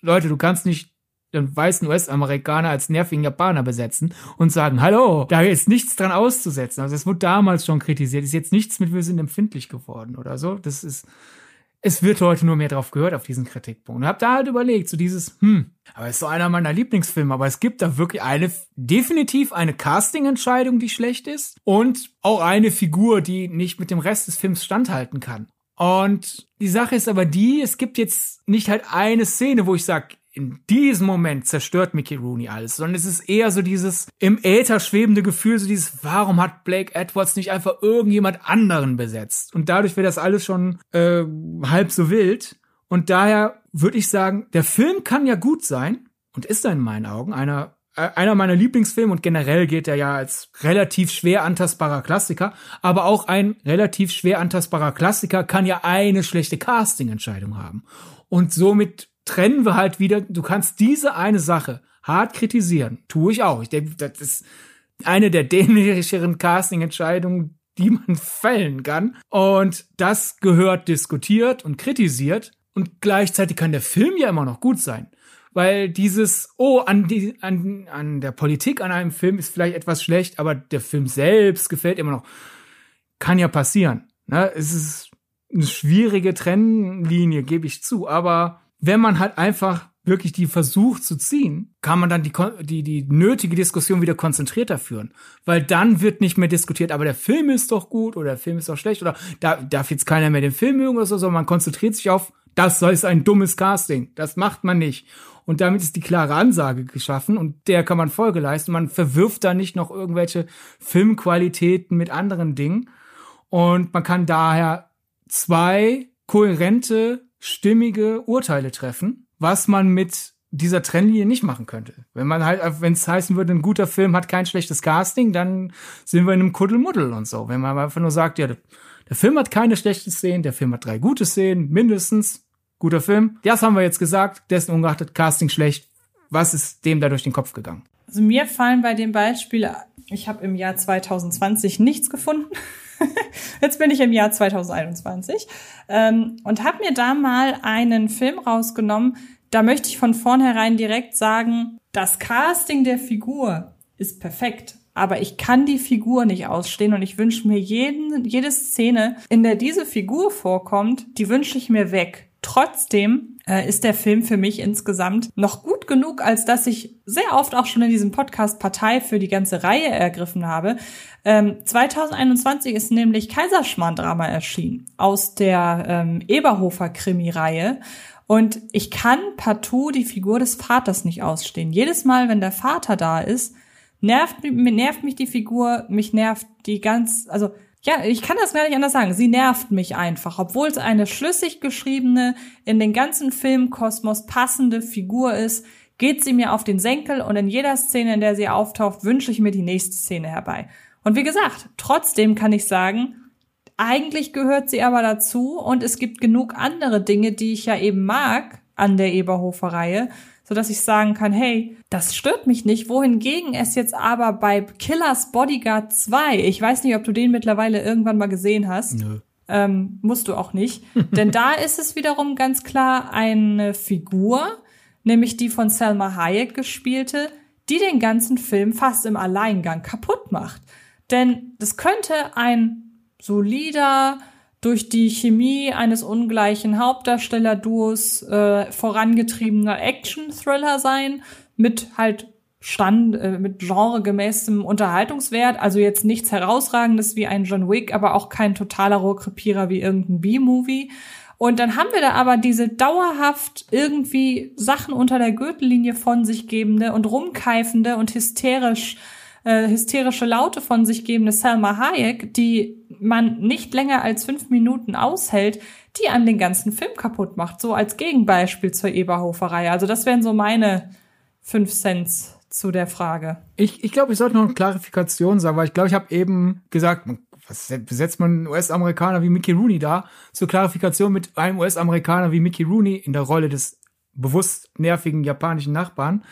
Leute, du kannst nicht den weißen US-Amerikaner als nervigen Japaner besetzen und sagen, hallo, da ist nichts dran auszusetzen. Also es wurde damals schon kritisiert. Ist jetzt nichts mit, wir sind empfindlich geworden oder so. Das ist, es wird heute nur mehr drauf gehört, auf diesen Kritikpunkt. Und hab da halt überlegt, so dieses, hm, aber ist so einer meiner Lieblingsfilme, aber es gibt da wirklich eine, definitiv eine Casting-Entscheidung, die schlecht ist und auch eine Figur, die nicht mit dem Rest des Films standhalten kann. Und die Sache ist aber die, es gibt jetzt nicht halt eine Szene, wo ich sag, in diesem Moment zerstört Mickey Rooney alles, sondern es ist eher so dieses im Äther schwebende Gefühl, so dieses, warum hat Blake Edwards nicht einfach irgendjemand anderen besetzt? Und dadurch wird das alles schon äh, halb so wild. Und daher würde ich sagen, der Film kann ja gut sein, und ist in meinen Augen einer einer meiner Lieblingsfilme und generell geht er ja als relativ schwer antastbarer Klassiker, aber auch ein relativ schwer antastbarer Klassiker kann ja eine schlechte Casting-Entscheidung haben. Und somit trennen wir halt wieder, du kannst diese eine Sache hart kritisieren, tue ich auch. Ich denke, das ist eine der dämlicheren Casting-Entscheidungen, die man fällen kann. Und das gehört diskutiert und kritisiert. Und gleichzeitig kann der Film ja immer noch gut sein weil dieses, oh, an, die, an, an der Politik an einem Film ist vielleicht etwas schlecht, aber der Film selbst gefällt immer noch. Kann ja passieren. Ne? Es ist eine schwierige Trennlinie, gebe ich zu. Aber wenn man halt einfach wirklich die versucht zu ziehen, kann man dann die, die, die nötige Diskussion wieder konzentrierter führen. Weil dann wird nicht mehr diskutiert, aber der Film ist doch gut oder der Film ist doch schlecht oder da darf jetzt keiner mehr den Film mögen oder so, sondern man konzentriert sich auf, das ist ein dummes Casting. Das macht man nicht. Und damit ist die klare Ansage geschaffen und der kann man Folge leisten. Man verwirft da nicht noch irgendwelche Filmqualitäten mit anderen Dingen. Und man kann daher zwei kohärente, stimmige Urteile treffen, was man mit dieser Trennlinie nicht machen könnte. Wenn man halt, wenn es heißen würde, ein guter Film hat kein schlechtes Casting, dann sind wir in einem Kuddelmuddel und so. Wenn man einfach nur sagt, ja, der Film hat keine schlechten Szenen, der Film hat drei gute Szenen, mindestens, guter Film. Das haben wir jetzt gesagt, dessen ungeachtet Casting schlecht. Was ist dem da durch den Kopf gegangen? Also mir fallen bei dem Beispiel, ich habe im Jahr 2020 nichts gefunden. Jetzt bin ich im Jahr 2021 ähm, und habe mir da mal einen Film rausgenommen. Da möchte ich von vornherein direkt sagen, das Casting der Figur ist perfekt aber ich kann die Figur nicht ausstehen und ich wünsche mir jeden, jede Szene, in der diese Figur vorkommt, die wünsche ich mir weg. Trotzdem äh, ist der Film für mich insgesamt noch gut genug, als dass ich sehr oft auch schon in diesem Podcast Partei für die ganze Reihe ergriffen habe. Ähm, 2021 ist nämlich Kaiserschmarrn-Drama erschienen aus der ähm, Eberhofer-Krimi-Reihe. Und ich kann partout die Figur des Vaters nicht ausstehen. Jedes Mal, wenn der Vater da ist, nervt, nervt mich die Figur, mich nervt die ganz, also ja, ich kann das gar nicht anders sagen. Sie nervt mich einfach, obwohl es eine schlüssig geschriebene, in den ganzen Filmkosmos passende Figur ist, geht sie mir auf den Senkel und in jeder Szene, in der sie auftaucht, wünsche ich mir die nächste Szene herbei. Und wie gesagt, trotzdem kann ich sagen, eigentlich gehört sie aber dazu und es gibt genug andere Dinge, die ich ja eben mag an der Eberhofer-Reihe, so dass ich sagen kann, hey, das stört mich nicht. Wohingegen es jetzt aber bei Killers Bodyguard 2, ich weiß nicht, ob du den mittlerweile irgendwann mal gesehen hast. Nö. Ähm, musst du auch nicht. Denn da ist es wiederum ganz klar eine Figur, nämlich die von Selma Hayek gespielte, die den ganzen Film fast im Alleingang kaputt macht. Denn das könnte ein solider, durch die Chemie eines ungleichen Hauptdarstellerduos äh, vorangetriebener Action-Thriller sein, mit halt Stand, äh, mit genregemäßem Unterhaltungswert, also jetzt nichts herausragendes wie ein John Wick, aber auch kein totaler Rohrkrepierer wie irgendein B-Movie. Und dann haben wir da aber diese dauerhaft irgendwie Sachen unter der Gürtellinie von sich gebende und rumkeifende und hysterisch äh, hysterische Laute von sich gebende Selma Hayek, die man nicht länger als fünf Minuten aushält, die einem den ganzen Film kaputt macht. So als Gegenbeispiel zur Eberhoferei. Also das wären so meine fünf Cents zu der Frage. Ich, ich glaube, ich sollte noch eine Klarifikation sagen, weil ich glaube, ich habe eben gesagt, was besetzt man einen US-Amerikaner wie Mickey Rooney da? Zur Klarifikation mit einem US-Amerikaner wie Mickey Rooney in der Rolle des bewusst nervigen japanischen Nachbarn.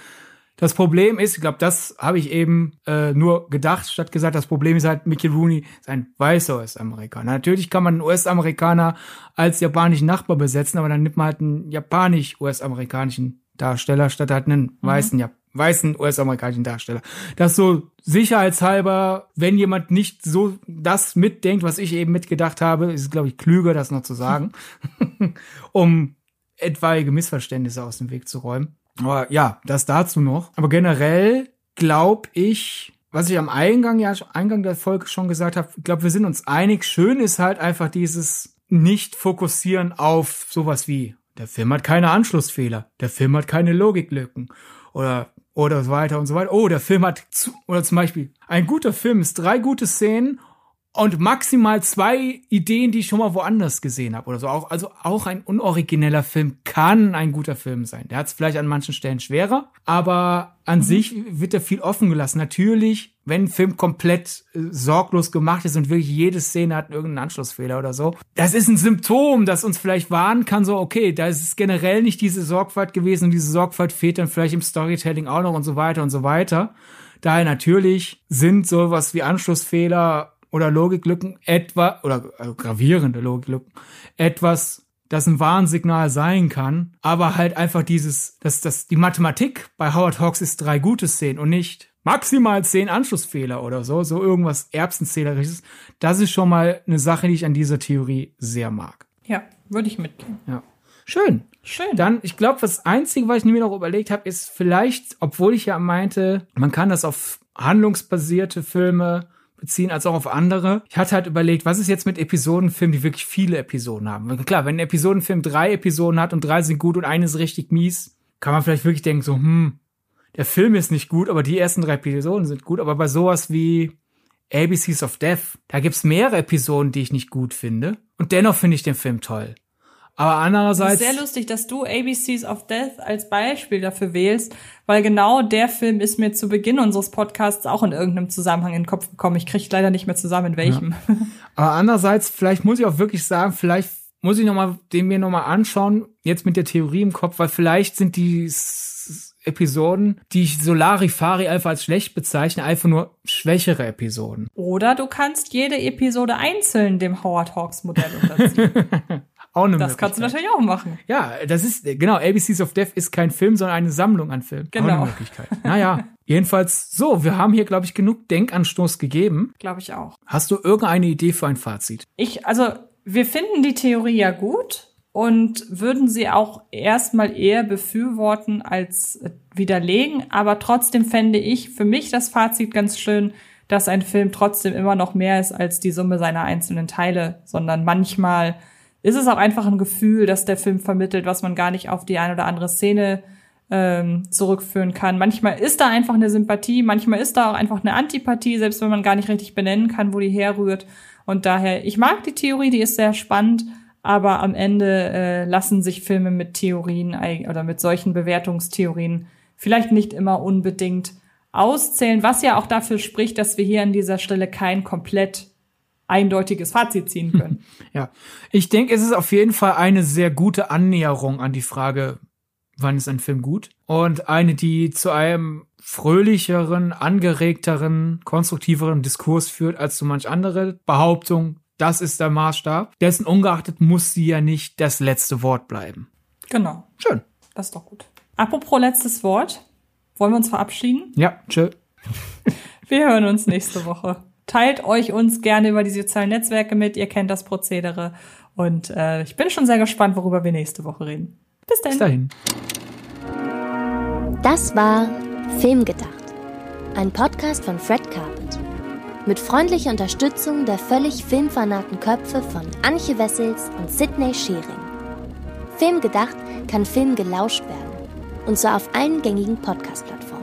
Das Problem ist, ich glaube, das habe ich eben äh, nur gedacht, statt gesagt, das Problem ist halt, Mickey Rooney ist ein weißer US-Amerikaner. Natürlich kann man einen US-Amerikaner als japanischen Nachbar besetzen, aber dann nimmt man halt einen japanisch-US-amerikanischen Darsteller statt halt einen mhm. weißen, ja, weißen US-amerikanischen Darsteller. Das so sicherheitshalber, wenn jemand nicht so das mitdenkt, was ich eben mitgedacht habe, ist es, glaube ich, klüger, das noch zu sagen, um etwaige Missverständnisse aus dem Weg zu räumen. Aber ja, das dazu noch. Aber generell glaube ich, was ich am Eingang ja Eingang der Folge schon gesagt habe, ich glaube, wir sind uns einig. Schön ist halt einfach dieses nicht fokussieren auf sowas wie der Film hat keine Anschlussfehler, der Film hat keine Logiklücken oder oder so weiter und so weiter. Oh, der Film hat zu, oder zum Beispiel ein guter Film ist drei gute Szenen und maximal zwei Ideen, die ich schon mal woanders gesehen habe oder so. Auch, also auch ein unorigineller Film kann ein guter Film sein. Der hat es vielleicht an manchen Stellen schwerer, aber an mhm. sich wird er viel offen gelassen. Natürlich, wenn ein Film komplett äh, sorglos gemacht ist und wirklich jede Szene hat irgendeinen Anschlussfehler oder so, das ist ein Symptom, das uns vielleicht warnen kann, so, okay, da ist es generell nicht diese Sorgfalt gewesen und diese Sorgfalt fehlt dann vielleicht im Storytelling auch noch und so weiter und so weiter. Daher natürlich sind sowas wie Anschlussfehler oder Logiklücken etwa, oder also gravierende Logiklücken, etwas, das ein Warnsignal sein kann, aber halt einfach dieses, dass das die Mathematik bei Howard Hawks ist drei gute Szenen und nicht maximal zehn Anschlussfehler oder so, so irgendwas Erbsenzählerisches. Das ist schon mal eine Sache, die ich an dieser Theorie sehr mag. Ja, würde ich mitgehen. Ja. Schön. Schön. Dann, ich glaube, das Einzige, was ich mir noch überlegt habe, ist vielleicht, obwohl ich ja meinte, man kann das auf handlungsbasierte Filme beziehen als auch auf andere. Ich hatte halt überlegt, was ist jetzt mit Episodenfilmen, die wirklich viele Episoden haben? Klar, wenn ein Episodenfilm drei Episoden hat und drei sind gut und eine ist richtig mies, kann man vielleicht wirklich denken so, hm, der Film ist nicht gut, aber die ersten drei Episoden sind gut. Aber bei sowas wie ABCs of Death, da gibt's mehrere Episoden, die ich nicht gut finde. Und dennoch finde ich den Film toll. Aber andererseits. Es ist sehr lustig, dass du ABCs of Death als Beispiel dafür wählst, weil genau der Film ist mir zu Beginn unseres Podcasts auch in irgendeinem Zusammenhang in den Kopf gekommen. Ich kriege leider nicht mehr zusammen, in welchem. Ja. Aber andererseits, vielleicht muss ich auch wirklich sagen, vielleicht muss ich noch mal den mir noch mal anschauen, jetzt mit der Theorie im Kopf, weil vielleicht sind die Episoden, die ich Solarifari einfach als schlecht bezeichne, einfach nur schwächere Episoden. Oder du kannst jede Episode einzeln dem Howard Hawks Modell unterziehen. Auch eine Das kannst du natürlich auch machen. Ja, das ist, genau, ABCs of Death ist kein Film, sondern eine Sammlung an Filmen. Genau. Auch eine Möglichkeit. Naja, jedenfalls so, wir haben hier, glaube ich, genug Denkanstoß gegeben. Glaube ich auch. Hast du irgendeine Idee für ein Fazit? Ich, also, wir finden die Theorie ja gut und würden sie auch erstmal eher befürworten als widerlegen. Aber trotzdem fände ich für mich das Fazit ganz schön, dass ein Film trotzdem immer noch mehr ist als die Summe seiner einzelnen Teile, sondern manchmal ist es auch einfach ein Gefühl, dass der Film vermittelt, was man gar nicht auf die eine oder andere Szene ähm, zurückführen kann. Manchmal ist da einfach eine Sympathie, manchmal ist da auch einfach eine Antipathie, selbst wenn man gar nicht richtig benennen kann, wo die herrührt. Und daher, ich mag die Theorie, die ist sehr spannend, aber am Ende äh, lassen sich Filme mit Theorien oder mit solchen Bewertungstheorien vielleicht nicht immer unbedingt auszählen, was ja auch dafür spricht, dass wir hier an dieser Stelle kein komplett eindeutiges Fazit ziehen können. Ja, ich denke, es ist auf jeden Fall eine sehr gute Annäherung an die Frage, wann ist ein Film gut? Und eine, die zu einem fröhlicheren, angeregteren, konstruktiveren Diskurs führt als so manch andere Behauptung. Das ist der Maßstab. Dessen ungeachtet muss sie ja nicht das letzte Wort bleiben. Genau. Schön. Das ist doch gut. Apropos letztes Wort. Wollen wir uns verabschieden? Ja, tschö. Wir hören uns nächste Woche. Teilt euch uns gerne über die sozialen Netzwerke mit. Ihr kennt das Prozedere. Und äh, ich bin schon sehr gespannt, worüber wir nächste Woche reden. Bis dann. Bis dahin. Das war Filmgedacht. Ein Podcast von Fred Carpet. Mit freundlicher Unterstützung der völlig filmfanaten Köpfe von Anche Wessels und Sidney Schering. Filmgedacht kann Film gelauscht werden. Und zwar auf allen gängigen Podcast-Plattformen.